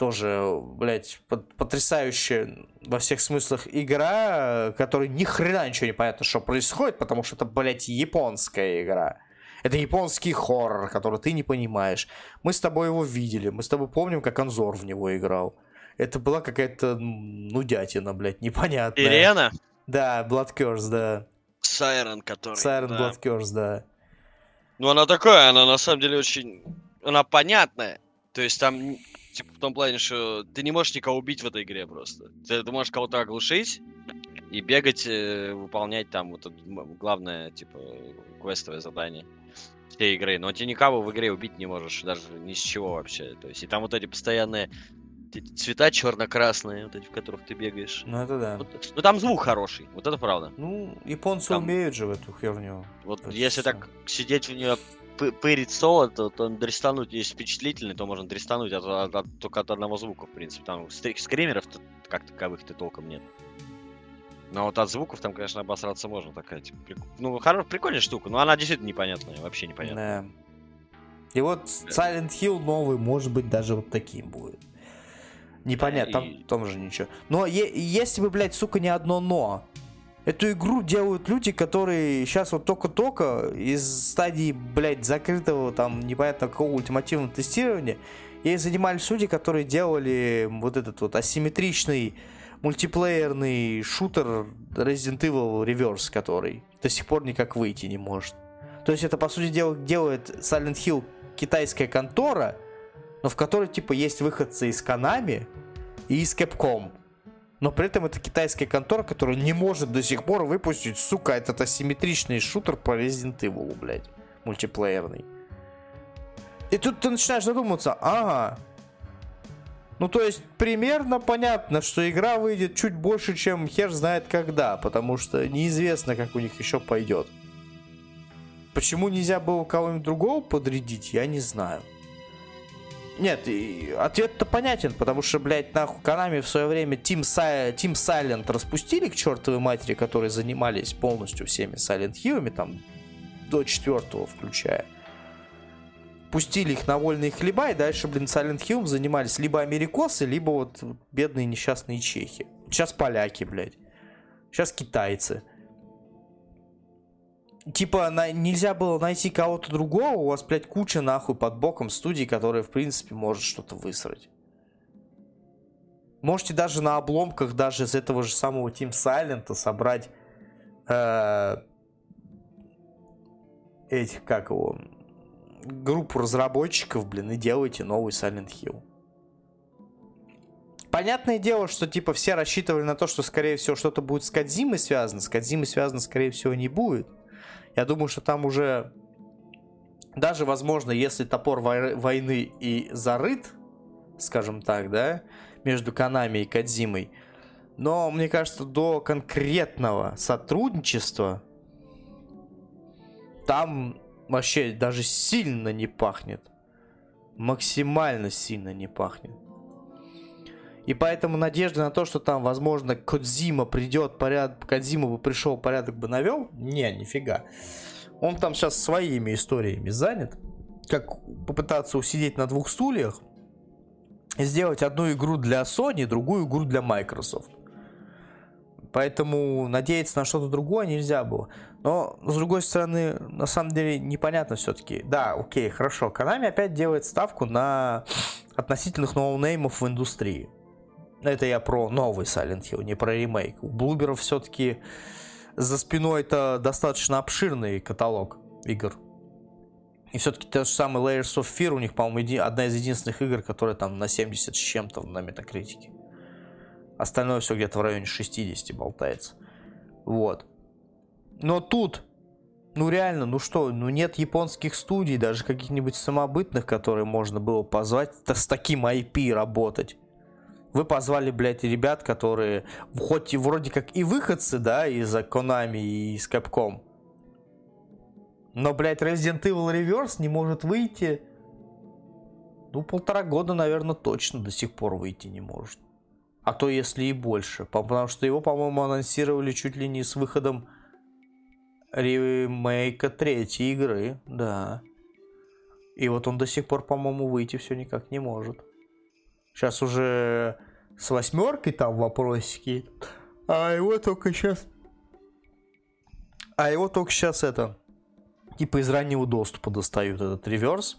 тоже, блядь, потрясающая во всех смыслах игра, которой ни хрена ничего не понятно, что происходит, потому что это, блядь, японская игра. Это японский хоррор, который ты не понимаешь. Мы с тобой его видели, мы с тобой помним, как Анзор в него играл. Это была какая-то нудятина, блядь, непонятная. Ирена? Да, Blood Curse, да. Сайрен, который. Сайрен да. Blood Curse, да. Ну, она такая, она на самом деле очень... Она понятная. То есть там Типа в том плане, что ты не можешь никого убить в этой игре просто. Ты, ты можешь кого-то оглушить и бегать, э, выполнять там вот это главное, типа, квестовое задание всей игры. Но ты никого в игре убить не можешь, даже ни с чего вообще. То есть, и там вот эти постоянные цвета черно-красные, вот эти, в которых ты бегаешь. Ну это да. Вот, ну там звук хороший, вот это правда. Ну, японцы там, умеют же в эту херню. Вот если все. так сидеть в нее пырить соло, то, то дрестануть, если впечатлительный, то можно дрестануть от, от, от, только от одного звука, в принципе. Там скримеров как таковых-то толком нет. Но вот от звуков там, конечно, обосраться можно такая, типа, прик... ну, хорошая, прикольная штука, но она действительно непонятная, вообще непонятная. Да. И вот Silent Hill новый, может быть, даже вот таким будет. Непонятно, да, и... там, там же ничего. Но е- если бы, блядь, сука, не одно но, Эту игру делают люди, которые сейчас вот только-только из стадии, блядь, закрытого там непонятно какого ультимативного тестирования, и занимались люди, которые делали вот этот вот асимметричный мультиплеерный шутер Resident Evil Reverse, который до сих пор никак выйти не может. То есть это, по сути дела, делает Silent Hill китайская контора, но в которой, типа, есть выходцы из Konami и из Capcom но при этом это китайская контора, которая не может до сих пор выпустить, сука, этот асимметричный шутер по Resident Evil, блядь, мультиплеерный. И тут ты начинаешь задуматься, ага, ну, то есть, примерно понятно, что игра выйдет чуть больше, чем хер знает когда, потому что неизвестно, как у них еще пойдет. Почему нельзя было кого-нибудь другого подрядить, я не знаю. Нет, ответ-то понятен, потому что, блядь, нахуй Канами в свое время Team, Си... Team Silent распустили к чертовой матери, которые занимались полностью всеми Silent Hill'ами, там, до четвертого включая. пустили их на вольные хлеба, и дальше, блин, Silent Hill занимались либо америкосы, либо вот бедные несчастные чехи. Сейчас поляки, блядь. Сейчас китайцы. Типа, на, нельзя было найти кого-то другого, у вас, блядь, куча нахуй под боком студий, которые, в принципе, может что-то высрать. Можете даже на обломках даже из этого же самого Team Silent собрать э, этих, как его, группу разработчиков, блин, и делайте новый Silent Hill. Понятное дело, что типа все рассчитывали на то, что скорее всего что-то будет с Кадзимой связано. С Кадзимой связано, скорее всего, не будет. Я думаю, что там уже даже, возможно, если топор войны и зарыт, скажем так, да, между Канами и Кадзимой, но мне кажется, до конкретного сотрудничества там вообще даже сильно не пахнет. Максимально сильно не пахнет. И поэтому надежда на то, что там, возможно, Кодзима придет, порядок, Кодзима бы пришел, порядок бы навел, не, нифига. Он там сейчас своими историями занят. Как попытаться усидеть на двух стульях сделать одну игру для Sony, другую игру для Microsoft. Поэтому надеяться на что-то другое нельзя было. Но, с другой стороны, на самом деле непонятно все-таки. Да, окей, хорошо. Konami опять делает ставку на относительных ноунеймов в индустрии. Это я про новый Silent Hill, не про ремейк. У Блуберов все-таки за спиной это достаточно обширный каталог игр. И все-таки тот же самый Layers of Fear у них, по-моему, одна из единственных игр, которая там на 70 с чем-то на метакритике. Остальное все где-то в районе 60 болтается. Вот. Но тут, ну реально, ну что, ну нет японских студий, даже каких-нибудь самобытных, которые можно было позвать с таким IP работать. Вы позвали, блядь, ребят, которые хоть и вроде как и выходцы, да, из-за Konami и из Capcom. Но, блядь, Resident Evil Reverse не может выйти. Ну, полтора года, наверное, точно до сих пор выйти не может. А то если и больше. Потому что его, по-моему, анонсировали чуть ли не с выходом ремейка третьей игры. Да. И вот он до сих пор, по-моему, выйти все никак не может. Сейчас уже с восьмеркой там вопросики. А его только сейчас... А его только сейчас это... Типа из раннего доступа достают этот реверс.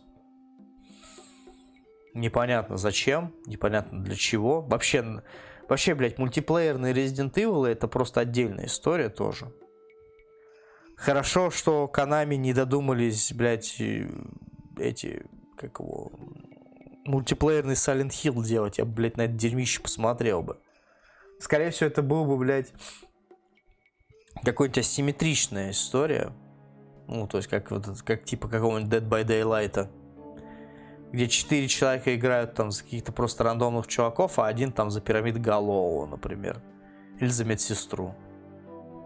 Непонятно зачем, непонятно для чего. Вообще, вообще, блядь, мультиплеерные Resident Evil это просто отдельная история тоже. Хорошо, что Konami не додумались, блядь, эти, как его, мультиплеерный Silent Hill делать, я бы, блядь, на это дерьмище посмотрел бы. Скорее всего, это был бы, блядь, какой-нибудь асимметричная история. Ну, то есть, как, вот, как типа какого-нибудь Dead by Daylight. Где четыре человека играют там за каких-то просто рандомных чуваков, а один там за пирамид Галлоу, например. Или за медсестру.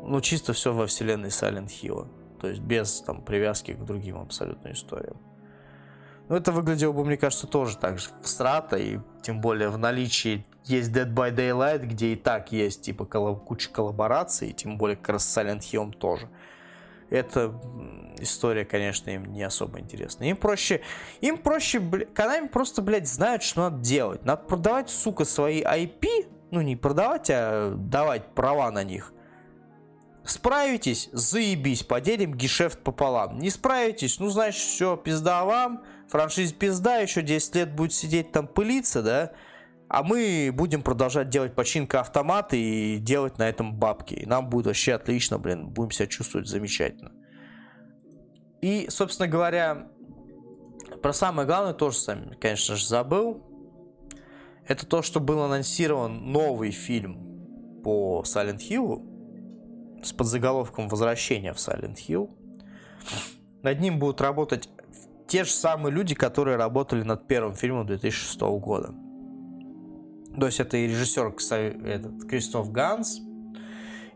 Ну, чисто все во вселенной Silent Hill. То есть, без там привязки к другим абсолютно историям. Ну, это выглядело бы, мне кажется, тоже так же в страта, и тем более в наличии есть Dead by Daylight, где и так есть типа куча коллабораций, тем более как раз Silent Hill тоже. Эта история, конечно, им не особо интересна. Им проще, им проще, бля, Konami просто, блядь, знают, что надо делать. Надо продавать, сука, свои IP, ну не продавать, а давать права на них. Справитесь, заебись, поделим гешефт пополам. Не справитесь, ну, значит, все, пизда вам, франшиз пизда, еще 10 лет будет сидеть там пылиться, да, а мы будем продолжать делать починка автоматы и делать на этом бабки. И нам будет вообще отлично, блин, будем себя чувствовать замечательно. И, собственно говоря, про самое главное тоже сами, конечно же, забыл. Это то, что был анонсирован новый фильм по Silent Hill с подзаголовком «Возвращение в Silent Hill». Над ним будут работать те же самые люди, которые работали над первым фильмом 2006 года. То есть это и режиссер этот, Кристоф Ганс,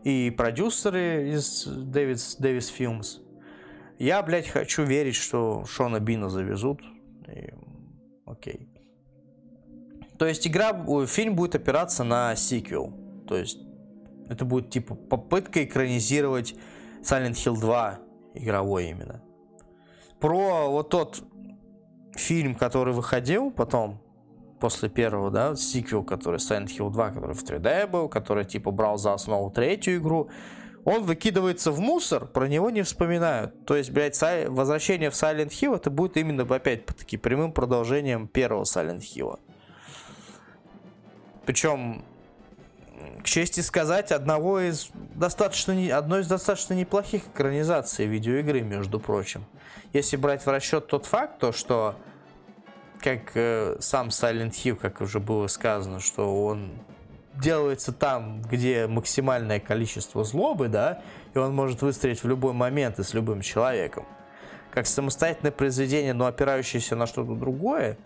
и продюсеры из Дэвис, Дэвис Филмс. Я, блядь, хочу верить, что Шона Бина завезут. И... Окей. То есть игра, фильм будет опираться на сиквел. То есть это будет типа попытка экранизировать Silent Hill 2 игровой именно про вот тот фильм, который выходил потом, после первого, да, сиквел, который Silent Hill 2, который в 3D был, который типа брал за основу третью игру, он выкидывается в мусор, про него не вспоминают. То есть, блядь, возвращение в Silent Hill это будет именно, опять-таки, прямым продолжением первого Silent Hill. Причем, к чести сказать, одного из достаточно, одной из достаточно неплохих экранизаций видеоигры, между прочим. Если брать в расчет тот факт, то что как э, сам Silent Hill, как уже было сказано, что он делается там, где максимальное количество злобы, да, и он может выстрелить в любой момент и с любым человеком. Как самостоятельное произведение, но опирающееся на что-то другое,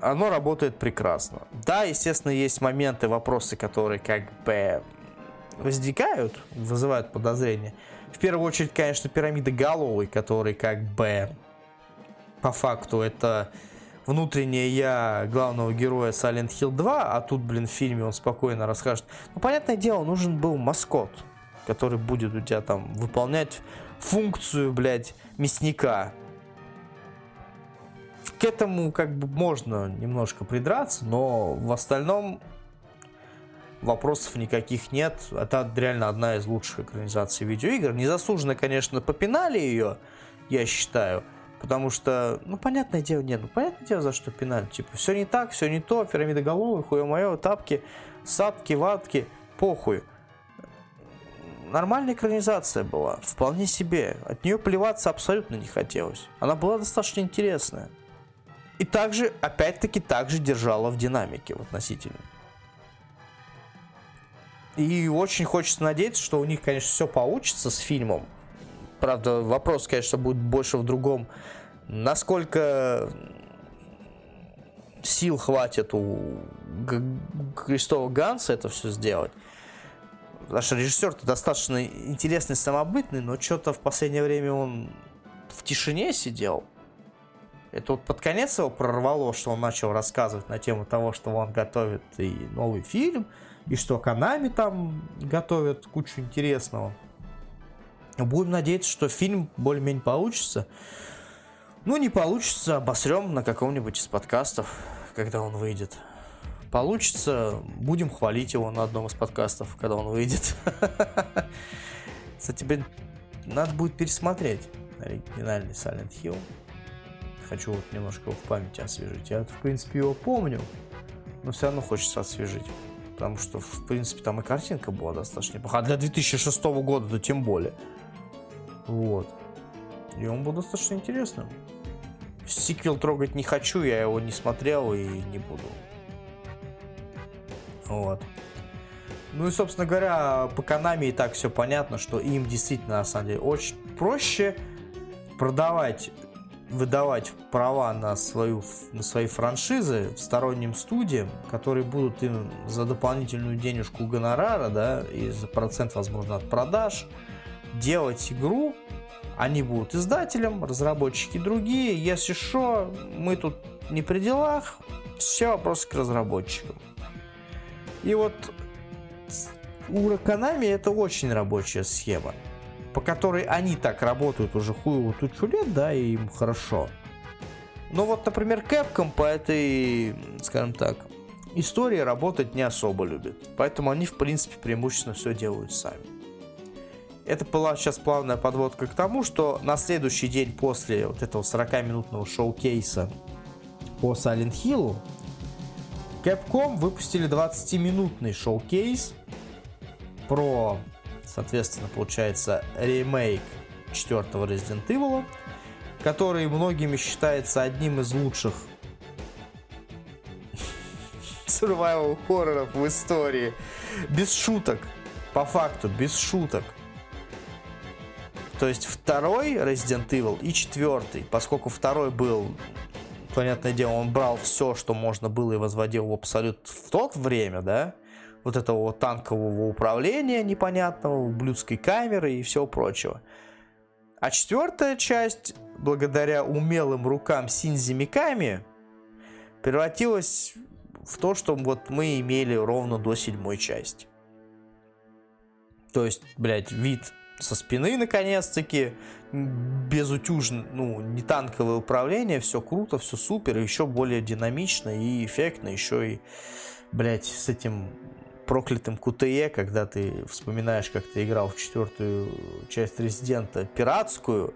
оно работает прекрасно. Да, естественно, есть моменты, вопросы, которые как бы возникают, вызывают подозрения. В первую очередь, конечно, пирамида головой, который как бы по факту это внутреннее я главного героя Silent Hill 2, а тут, блин, в фильме он спокойно расскажет. Ну, понятное дело, нужен был маскот, который будет у тебя там выполнять функцию, блядь, мясника. К этому как бы можно немножко придраться, но в остальном вопросов никаких нет. Это реально одна из лучших экранизаций видеоигр. Незаслуженно, конечно, попинали ее, я считаю. Потому что, ну, понятное дело, нет, ну, понятное дело, за что пенальти. Типа, все не так, все не то, пирамида головы, хуе мое, тапки, сапки, ватки, похуй. Нормальная экранизация была, вполне себе. От нее плеваться абсолютно не хотелось. Она была достаточно интересная. И также, опять-таки, также держала в динамике в относительно. И очень хочется надеяться, что у них, конечно, все получится с фильмом. Правда, вопрос, конечно, будет больше в другом. Насколько сил хватит у Кристофа Ганса это все сделать. Наш режиссер-то достаточно интересный, самобытный, но что-то в последнее время он в тишине сидел. Это вот под конец его прорвало, что он начал рассказывать на тему того, что он готовит и новый фильм, и что Канами там готовят кучу интересного. Будем надеяться, что фильм более-менее получится. Ну, не получится, обосрем на каком-нибудь из подкастов, когда он выйдет. Получится, будем хвалить его на одном из подкастов, когда он выйдет. Кстати, блин, надо будет пересмотреть оригинальный Silent Hill. Хочу вот немножко его в памяти освежить. Я, в принципе, его помню, но все равно хочется освежить. Потому что, в принципе, там и картинка была достаточно неплохая. А для 2006 года, то тем более. Вот. И он был достаточно интересным. Сиквел трогать не хочу, я его не смотрел и не буду. Вот. Ну и, собственно говоря, по Konami и так все понятно, что им действительно, на самом деле, очень проще продавать, выдавать права на, свою, на свои франшизы сторонним студиям, которые будут им за дополнительную денежку гонорара, да, и за процент, возможно, от продаж, делать игру, они будут издателем, разработчики другие. Если что, мы тут не при делах, все вопросы к разработчикам. И вот у Konami это очень рабочая схема, по которой они так работают уже хуевую тучу лет, да, и им хорошо. Но вот, например, Capcom по этой, скажем так, истории работать не особо любит. Поэтому они, в принципе, преимущественно все делают сами. Это была сейчас плавная подводка к тому, что на следующий день после вот этого 40-минутного шоу-кейса по Silent Hill Capcom выпустили 20-минутный шоу-кейс про, соответственно, получается, ремейк четвертого Resident Evil, который многими считается одним из лучших survival хорроров в истории. Без шуток. По факту, без шуток. То есть второй Resident Evil и четвертый, поскольку второй был, понятное дело, он брал все, что можно было и возводил в абсолют в то время, да, вот этого танкового управления непонятного, ублюдской камеры и всего прочего. А четвертая часть, благодаря умелым рукам Синзи Миками, превратилась в то, что вот мы имели ровно до седьмой части. То есть, блядь, вид со спины, наконец-таки, без утюжно, ну, не танковое управление, все круто, все супер, еще более динамично и эффектно, еще и, блядь, с этим проклятым QTE, когда ты вспоминаешь, как ты играл в четвертую часть Резидента пиратскую,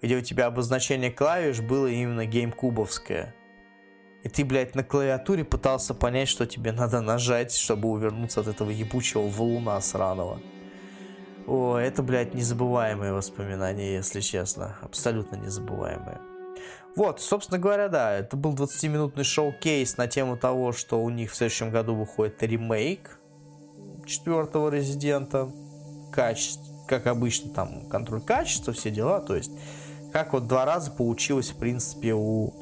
где у тебя обозначение клавиш было именно геймкубовское. И ты, блядь, на клавиатуре пытался понять, что тебе надо нажать, чтобы увернуться от этого ебучего валуна сраного. О, это, блядь, незабываемые воспоминания, если честно. Абсолютно незабываемые. Вот, собственно говоря, да, это был 20-минутный шоу-кейс на тему того, что у них в следующем году выходит ремейк четвертого резидента. Качество, как обычно, там контроль качества, все дела. То есть, как вот два раза получилось, в принципе, у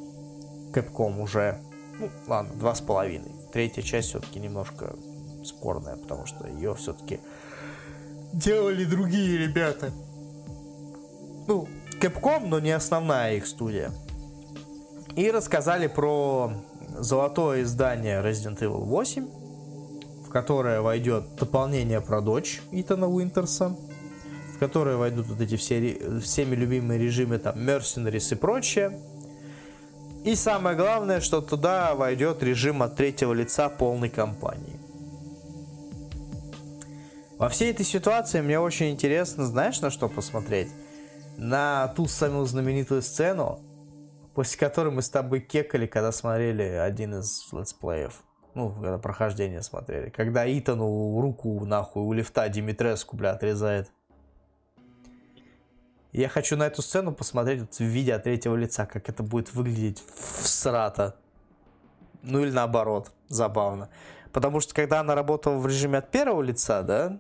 Capcom уже, ну, ладно, два с половиной. Третья часть все-таки немножко спорная, потому что ее все-таки делали другие ребята. Ну, Capcom, но не основная их студия. И рассказали про золотое издание Resident Evil 8, которое войдет дополнение про дочь Итана Уинтерса, в которое войдут вот эти все, всеми любимые режимы, там, Mercenaries и прочее. И самое главное, что туда войдет режим от третьего лица полной кампании. Во всей этой ситуации мне очень интересно, знаешь, на что посмотреть? На ту самую знаменитую сцену, после которой мы с тобой кекали, когда смотрели один из летсплеев. Ну, когда прохождение смотрели. Когда Итану руку нахуй у лифта Димитреску, бля, отрезает. Я хочу на эту сцену посмотреть вот в виде от третьего лица, как это будет выглядеть в срата. Ну или наоборот, забавно. Потому что когда она работала в режиме от первого лица, да,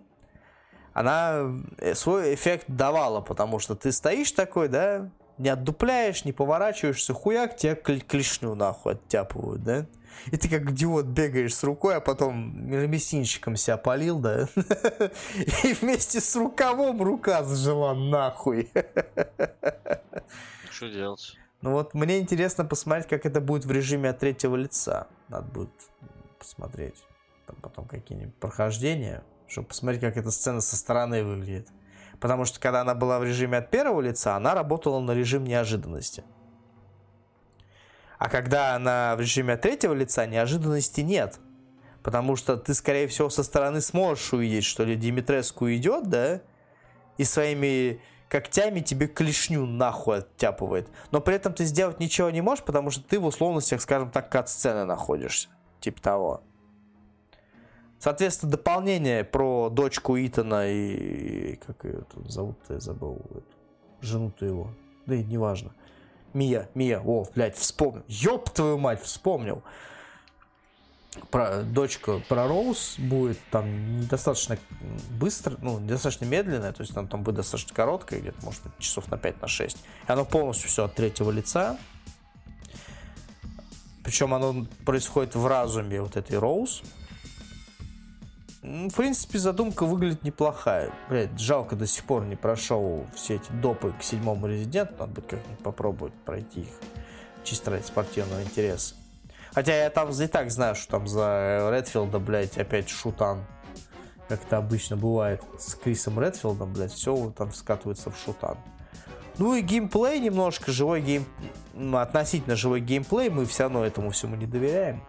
она э, свой эффект давала, потому что ты стоишь такой, да, не отдупляешь, не поворачиваешься, хуяк, тебя клешню нахуй оттяпывают, да? И ты как идиот бегаешь с рукой, а потом миромесинчиком себя полил, да? И вместе с рукавом рука зажила нахуй. Что делать? Ну вот мне интересно посмотреть, как это будет в режиме от третьего лица. Надо будет посмотреть. Там потом какие-нибудь прохождения, чтобы посмотреть, как эта сцена со стороны выглядит. Потому что когда она была в режиме от первого лица, она работала на режим неожиданности. А когда она в режиме третьего лица, неожиданности нет. Потому что ты, скорее всего, со стороны сможешь увидеть, что ли Димитреску идет, да? И своими когтями тебе клешню нахуй оттяпывает. Но при этом ты сделать ничего не можешь, потому что ты в условностях, скажем так, кат-сцены находишься. Типа того. Соответственно, дополнение про дочку Итана и... Как ее тут зовут-то, я забыл. Жену-то его. Да и неважно. Мия, Мия, о, блядь, вспомнил. Ёб твою мать, вспомнил. Про дочка про Роуз будет там недостаточно быстро, ну, недостаточно медленная, то есть там, там будет достаточно короткая, где-то, может быть, часов на 5 на 6. И оно полностью все от третьего лица. Причем оно происходит в разуме вот этой Роуз. В принципе, задумка выглядит неплохая. Блять, жалко до сих пор не прошел все эти допы к седьмому резиденту. Надо будет как-нибудь попробовать пройти их. Чисто ради спортивного интереса. Хотя я там и так знаю, что там за Редфилда, блядь, опять шутан. Как это обычно бывает с Крисом Редфилдом, блядь, все там скатывается в шутан. Ну и геймплей немножко, живой гейм... Относительно живой геймплей, мы все равно этому всему не доверяем.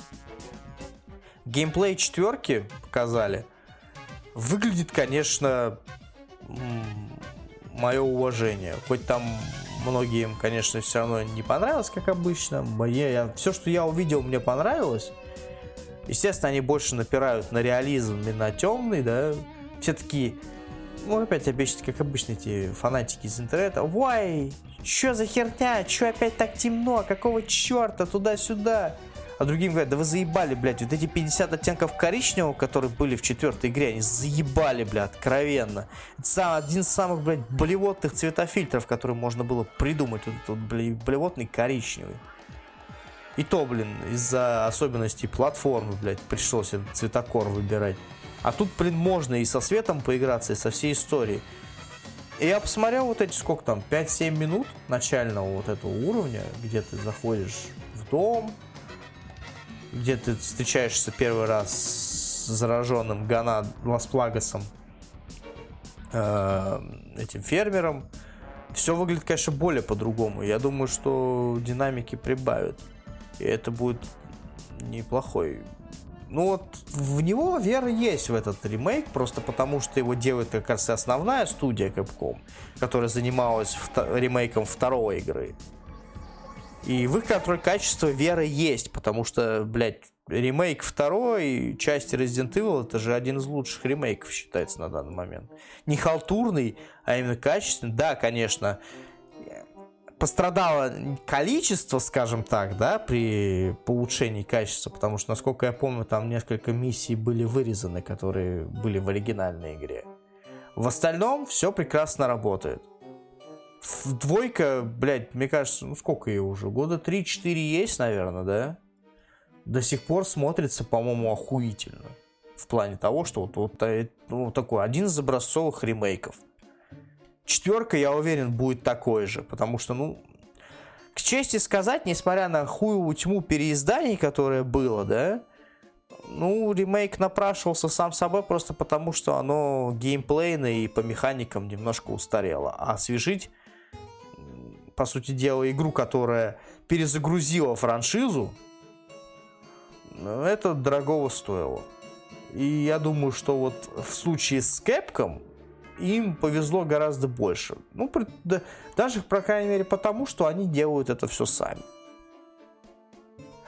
Геймплей четверки показали. Выглядит, конечно, мое уважение. Хоть там многим, конечно, все равно не понравилось, как обычно. Мне, я, все, что я увидел, мне понравилось. Естественно, они больше напирают на реализм и на темный, да. Все такие, ну, опять обещать, как обычно, эти фанатики из интернета. Ой, что за херня? Что опять так темно? Какого черта? Туда-сюда а другим говорят, да вы заебали, блядь, вот эти 50 оттенков коричневого, которые были в четвертой игре, они заебали, блядь, откровенно. Это один из самых, блядь, болевотных цветофильтров, которые можно было придумать, вот этот вот, коричневый. И то, блин, из-за особенностей платформы, блядь, пришлось этот цветокор выбирать. А тут, блин, можно и со светом поиграться, и со всей историей. И я посмотрел вот эти, сколько там, 5-7 минут начального вот этого уровня, где ты заходишь в дом, где ты встречаешься первый раз с зараженным Гана Лас Плагасом. э, этим фермерам. Все выглядит, конечно, более по-другому. Я думаю, что динамики прибавят. И это будет неплохой. Ну вот в него вера есть в этот ремейк, просто потому что его делает как раз основная студия Capcom, которая занималась ремейком второй игры. И в их контроль качества вера есть, потому что, блядь, ремейк второй части Resident Evil это же один из лучших ремейков считается на данный момент. Не халтурный, а именно качественный. Да, конечно, пострадало количество, скажем так, да, при улучшении качества, потому что, насколько я помню, там несколько миссий были вырезаны, которые были в оригинальной игре. В остальном все прекрасно работает. Двойка, блядь, мне кажется, ну сколько ее уже? Года 3-4 есть, наверное, да? До сих пор смотрится, по-моему, охуительно. В плане того, что вот, вот, э, ну, такой один из образцовых ремейков. Четверка, я уверен, будет такой же, потому что, ну, к чести сказать, несмотря на хуевую тьму переизданий, которое было, да, ну, ремейк напрашивался сам собой просто потому, что оно геймплейно и по механикам немножко устарело. А освежить по сути дела, игру, которая перезагрузила франшизу, это дорогого стоило. И я думаю, что вот в случае с Capcom им повезло гораздо больше. Ну, да, даже, по крайней мере, потому, что они делают это все сами.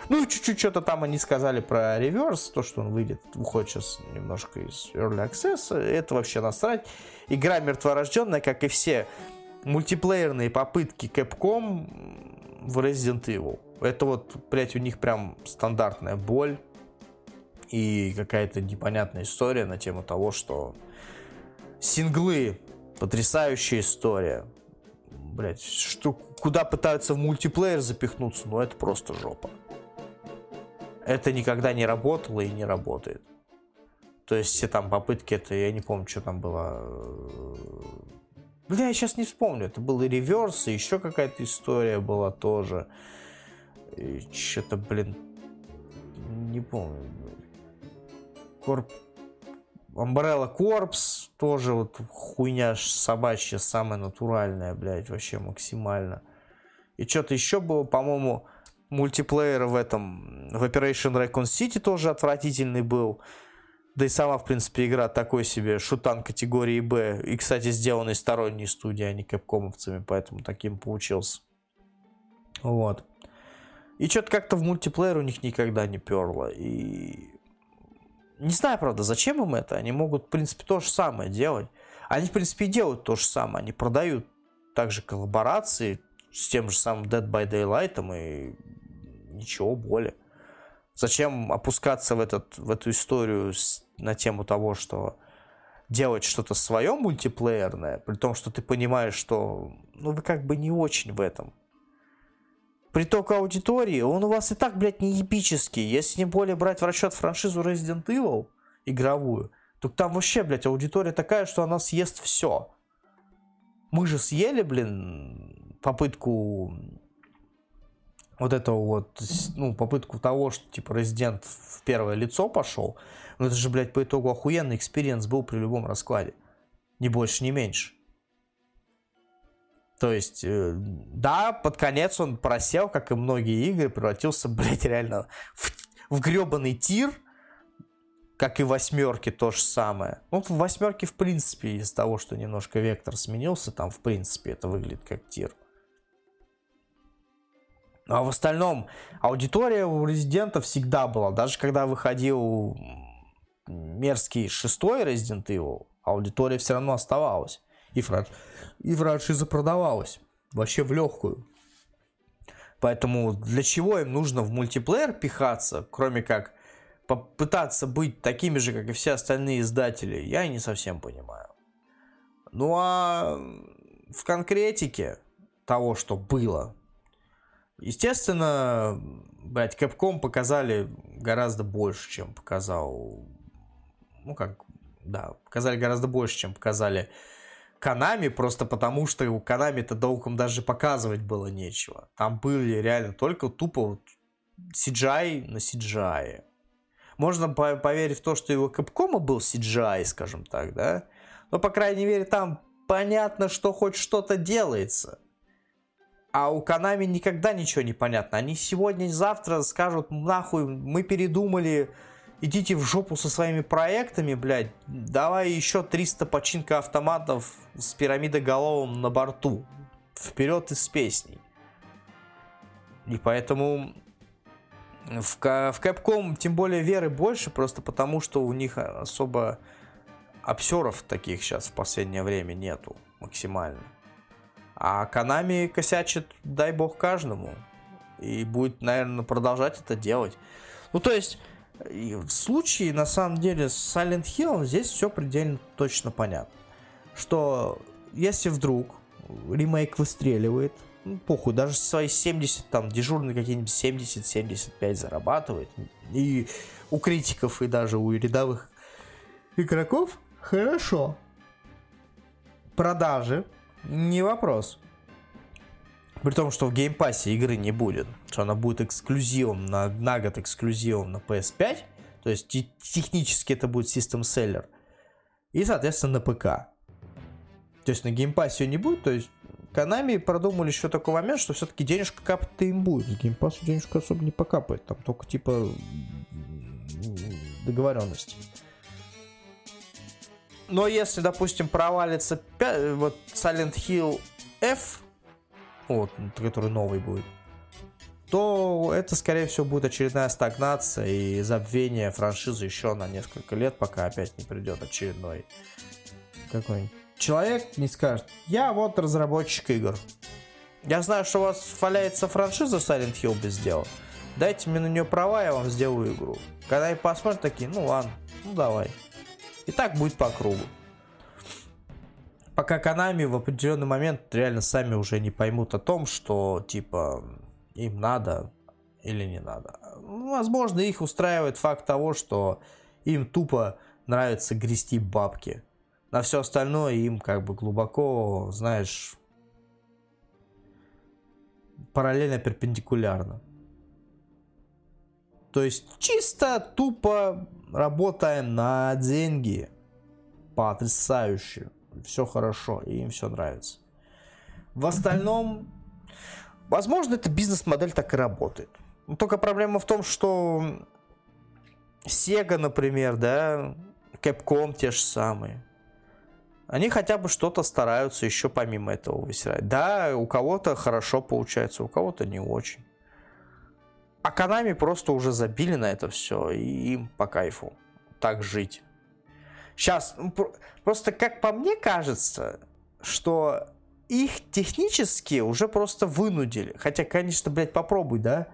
Ну, чуть-чуть что-то там они сказали про реверс, то, что он выйдет, выходит сейчас немножко из Early Access, это вообще насрать. Игра мертворожденная, как и все мультиплеерные попытки Capcom в Resident Evil. Это вот, блядь, у них прям стандартная боль и какая-то непонятная история на тему того, что синглы, потрясающая история. Блять, что, куда пытаются в мультиплеер запихнуться, но это просто жопа. Это никогда не работало и не работает. То есть все там попытки, это я не помню, что там было Бля, я сейчас не вспомню. Это был и реверс, и еще какая-то история была тоже. Что-то, блин, не помню. Корп... Umbrella Corps тоже вот хуйня собачья, самая натуральная, блядь, вообще максимально. И что-то еще было, по-моему, мультиплеер в этом, в Operation Raccoon City тоже отвратительный был. Да и сама, в принципе, игра такой себе шутан категории Б. И, кстати, сделанный сторонней студией, а не кэпкомовцами, поэтому таким получился. Вот. И что-то как-то в мультиплеер у них никогда не перло. И не знаю, правда, зачем им это. Они могут, в принципе, то же самое делать. Они, в принципе, делают то же самое. Они продают также коллаборации с тем же самым Dead by Daylight и ничего более. Зачем опускаться в, этот, в эту историю с, на тему того, что делать что-то свое мультиплеерное, при том, что ты понимаешь, что ну вы как бы не очень в этом. Приток аудитории, он у вас и так, блядь, не эпический. Если тем более брать в расчет франшизу Resident Evil игровую, то там вообще, блядь, аудитория такая, что она съест все. Мы же съели, блин, попытку вот этого вот, ну, попытку того, что, типа, резидент в первое лицо пошел, ну, это же, блядь, по итогу охуенный экспириенс был при любом раскладе. Ни больше, ни меньше. То есть, э, да, под конец он просел, как и многие игры, превратился, блядь, реально в, в гребаный тир, как и восьмерки то же самое. Ну, в восьмерке, в принципе, из-за того, что немножко вектор сменился, там, в принципе, это выглядит как тир. А в остальном аудитория у резидента всегда была. Даже когда выходил мерзкий шестой Resident Evil, аудитория все равно оставалась. И, франш... и франшиза продавалась. Вообще в легкую. Поэтому для чего им нужно в мультиплеер пихаться, кроме как попытаться быть такими же, как и все остальные издатели, я не совсем понимаю. Ну а в конкретике того, что было, Естественно, блядь, Capcom показали гораздо больше, чем показал... Ну, как, да, показали гораздо больше, чем показали Канами, просто потому что у Канами-то толком даже показывать было нечего. Там были реально только тупо вот CGI на CGI. Можно поверить в то, что его Capcom был CGI, скажем так, да? Но, по крайней мере, там понятно, что хоть что-то делается. А у Канами никогда ничего не понятно. Они сегодня-завтра скажут, нахуй, мы передумали, идите в жопу со своими проектами, блядь. Давай еще 300 починка автоматов с пирамидоголовым на борту. Вперед из песней. И поэтому в, в Capcom тем более веры больше, просто потому что у них особо обсеров таких сейчас в последнее время нету максимально. А Konami косячит, дай бог, каждому. И будет, наверное, продолжать это делать. Ну, то есть, в случае, на самом деле, с Silent Hill здесь все предельно точно понятно. Что если вдруг ремейк выстреливает, ну, похуй, даже свои 70, там, дежурные какие-нибудь 70-75 зарабатывает, и у критиков, и даже у рядовых игроков, хорошо. Продажи не вопрос. При том, что в геймпассе игры не будет. Что она будет эксклюзивом, на, на год эксклюзивом на PS5. То есть технически это будет Seller. И, соответственно, на ПК. То есть на геймпассе ее не будет. То есть Konami продумали еще такой момент, что все-таки денежка капать-то им будет. В геймпассу денежка особо не покапает. Там только типа договоренности. Но если, допустим, провалится 5, вот Silent Hill F, вот, который новый будет, то это, скорее всего, будет очередная стагнация и забвение франшизы еще на несколько лет, пока опять не придет очередной какой-нибудь человек, не скажет, я вот разработчик игр. Я знаю, что у вас валяется франшиза Silent Hill без дела. Дайте мне на нее права, я вам сделаю игру. Когда я посмотрю, такие, ну ладно, ну давай. И так будет по кругу. Пока Канами в определенный момент реально сами уже не поймут о том, что типа им надо или не надо. Возможно, их устраивает факт того, что им тупо нравится грести бабки. На все остальное им как бы глубоко, знаешь, параллельно перпендикулярно. То есть чисто тупо работаем на деньги. Потрясающе. Все хорошо, и им все нравится. В остальном, возможно, эта бизнес-модель так и работает. Но только проблема в том, что Sega, например, да, Capcom те же самые. Они хотя бы что-то стараются еще помимо этого высирать. Да, у кого-то хорошо получается, у кого-то не очень. А Канами просто уже забили на это все, и им по кайфу так жить. Сейчас, ну, просто как по мне кажется, что их технически уже просто вынудили. Хотя, конечно, блядь, попробуй, да,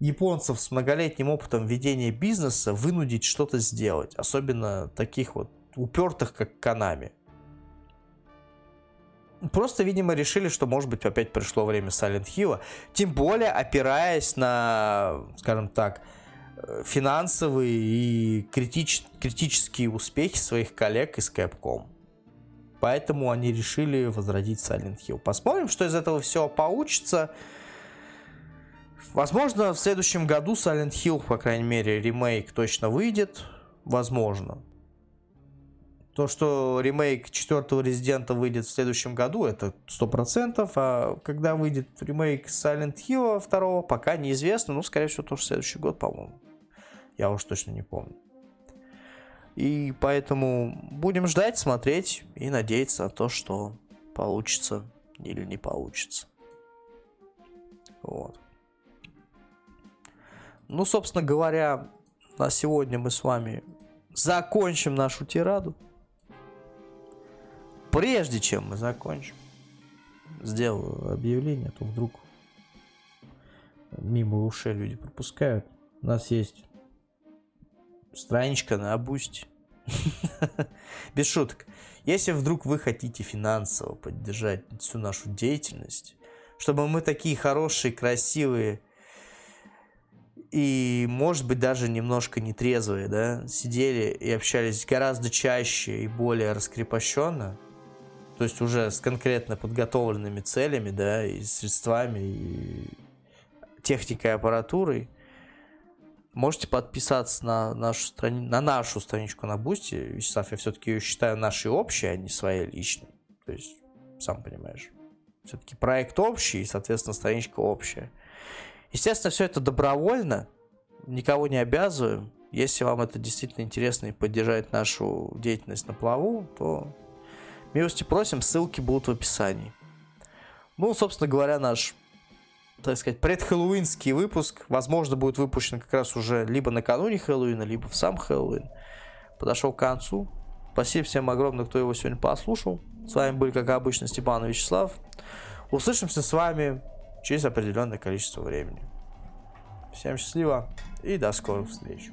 японцев с многолетним опытом ведения бизнеса вынудить что-то сделать. Особенно таких вот упертых, как Канами. Просто, видимо, решили, что, может быть, опять пришло время Silent Hill. Тем более, опираясь на, скажем так, финансовые и критич, критические успехи своих коллег из Capcom. Поэтому они решили возродить Silent Hill. Посмотрим, что из этого всего получится. Возможно, в следующем году Silent Hill, по крайней мере, ремейк точно выйдет. Возможно. То, что ремейк четвертого Резидента выйдет в следующем году, это 100%, а когда выйдет ремейк Silent Hill второго, пока неизвестно, ну, скорее всего, тоже следующий год, по-моему. Я уж точно не помню. И поэтому будем ждать, смотреть и надеяться на то, что получится или не получится. Вот. Ну, собственно говоря, на сегодня мы с вами закончим нашу тираду прежде чем мы закончим, сделаю объявление, а то вдруг мимо ушей люди пропускают. У нас есть страничка на Абусте. Без шуток. Если вдруг вы хотите финансово поддержать всю нашу деятельность, чтобы мы такие хорошие, красивые и, может быть, даже немножко нетрезвые, да, сидели и общались гораздо чаще и более раскрепощенно, то есть уже с конкретно подготовленными целями, да, и средствами, и техникой, аппаратурой, Можете подписаться на нашу, страни... на нашу страничку на Бусти. Вячеслав, я все-таки ее считаю нашей общей, а не своей личной. То есть, сам понимаешь. Все-таки проект общий, и, соответственно, страничка общая. Естественно, все это добровольно. Никого не обязываем. Если вам это действительно интересно и поддержать нашу деятельность на плаву, то милости просим, ссылки будут в описании. Ну, собственно говоря, наш, так сказать, предхэллоуинский выпуск, возможно, будет выпущен как раз уже либо накануне Хэллоуина, либо в сам Хэллоуин. Подошел к концу. Спасибо всем огромное, кто его сегодня послушал. С вами были, как обычно, Степан и Вячеслав. Услышимся с вами через определенное количество времени. Всем счастливо и до скорых встреч.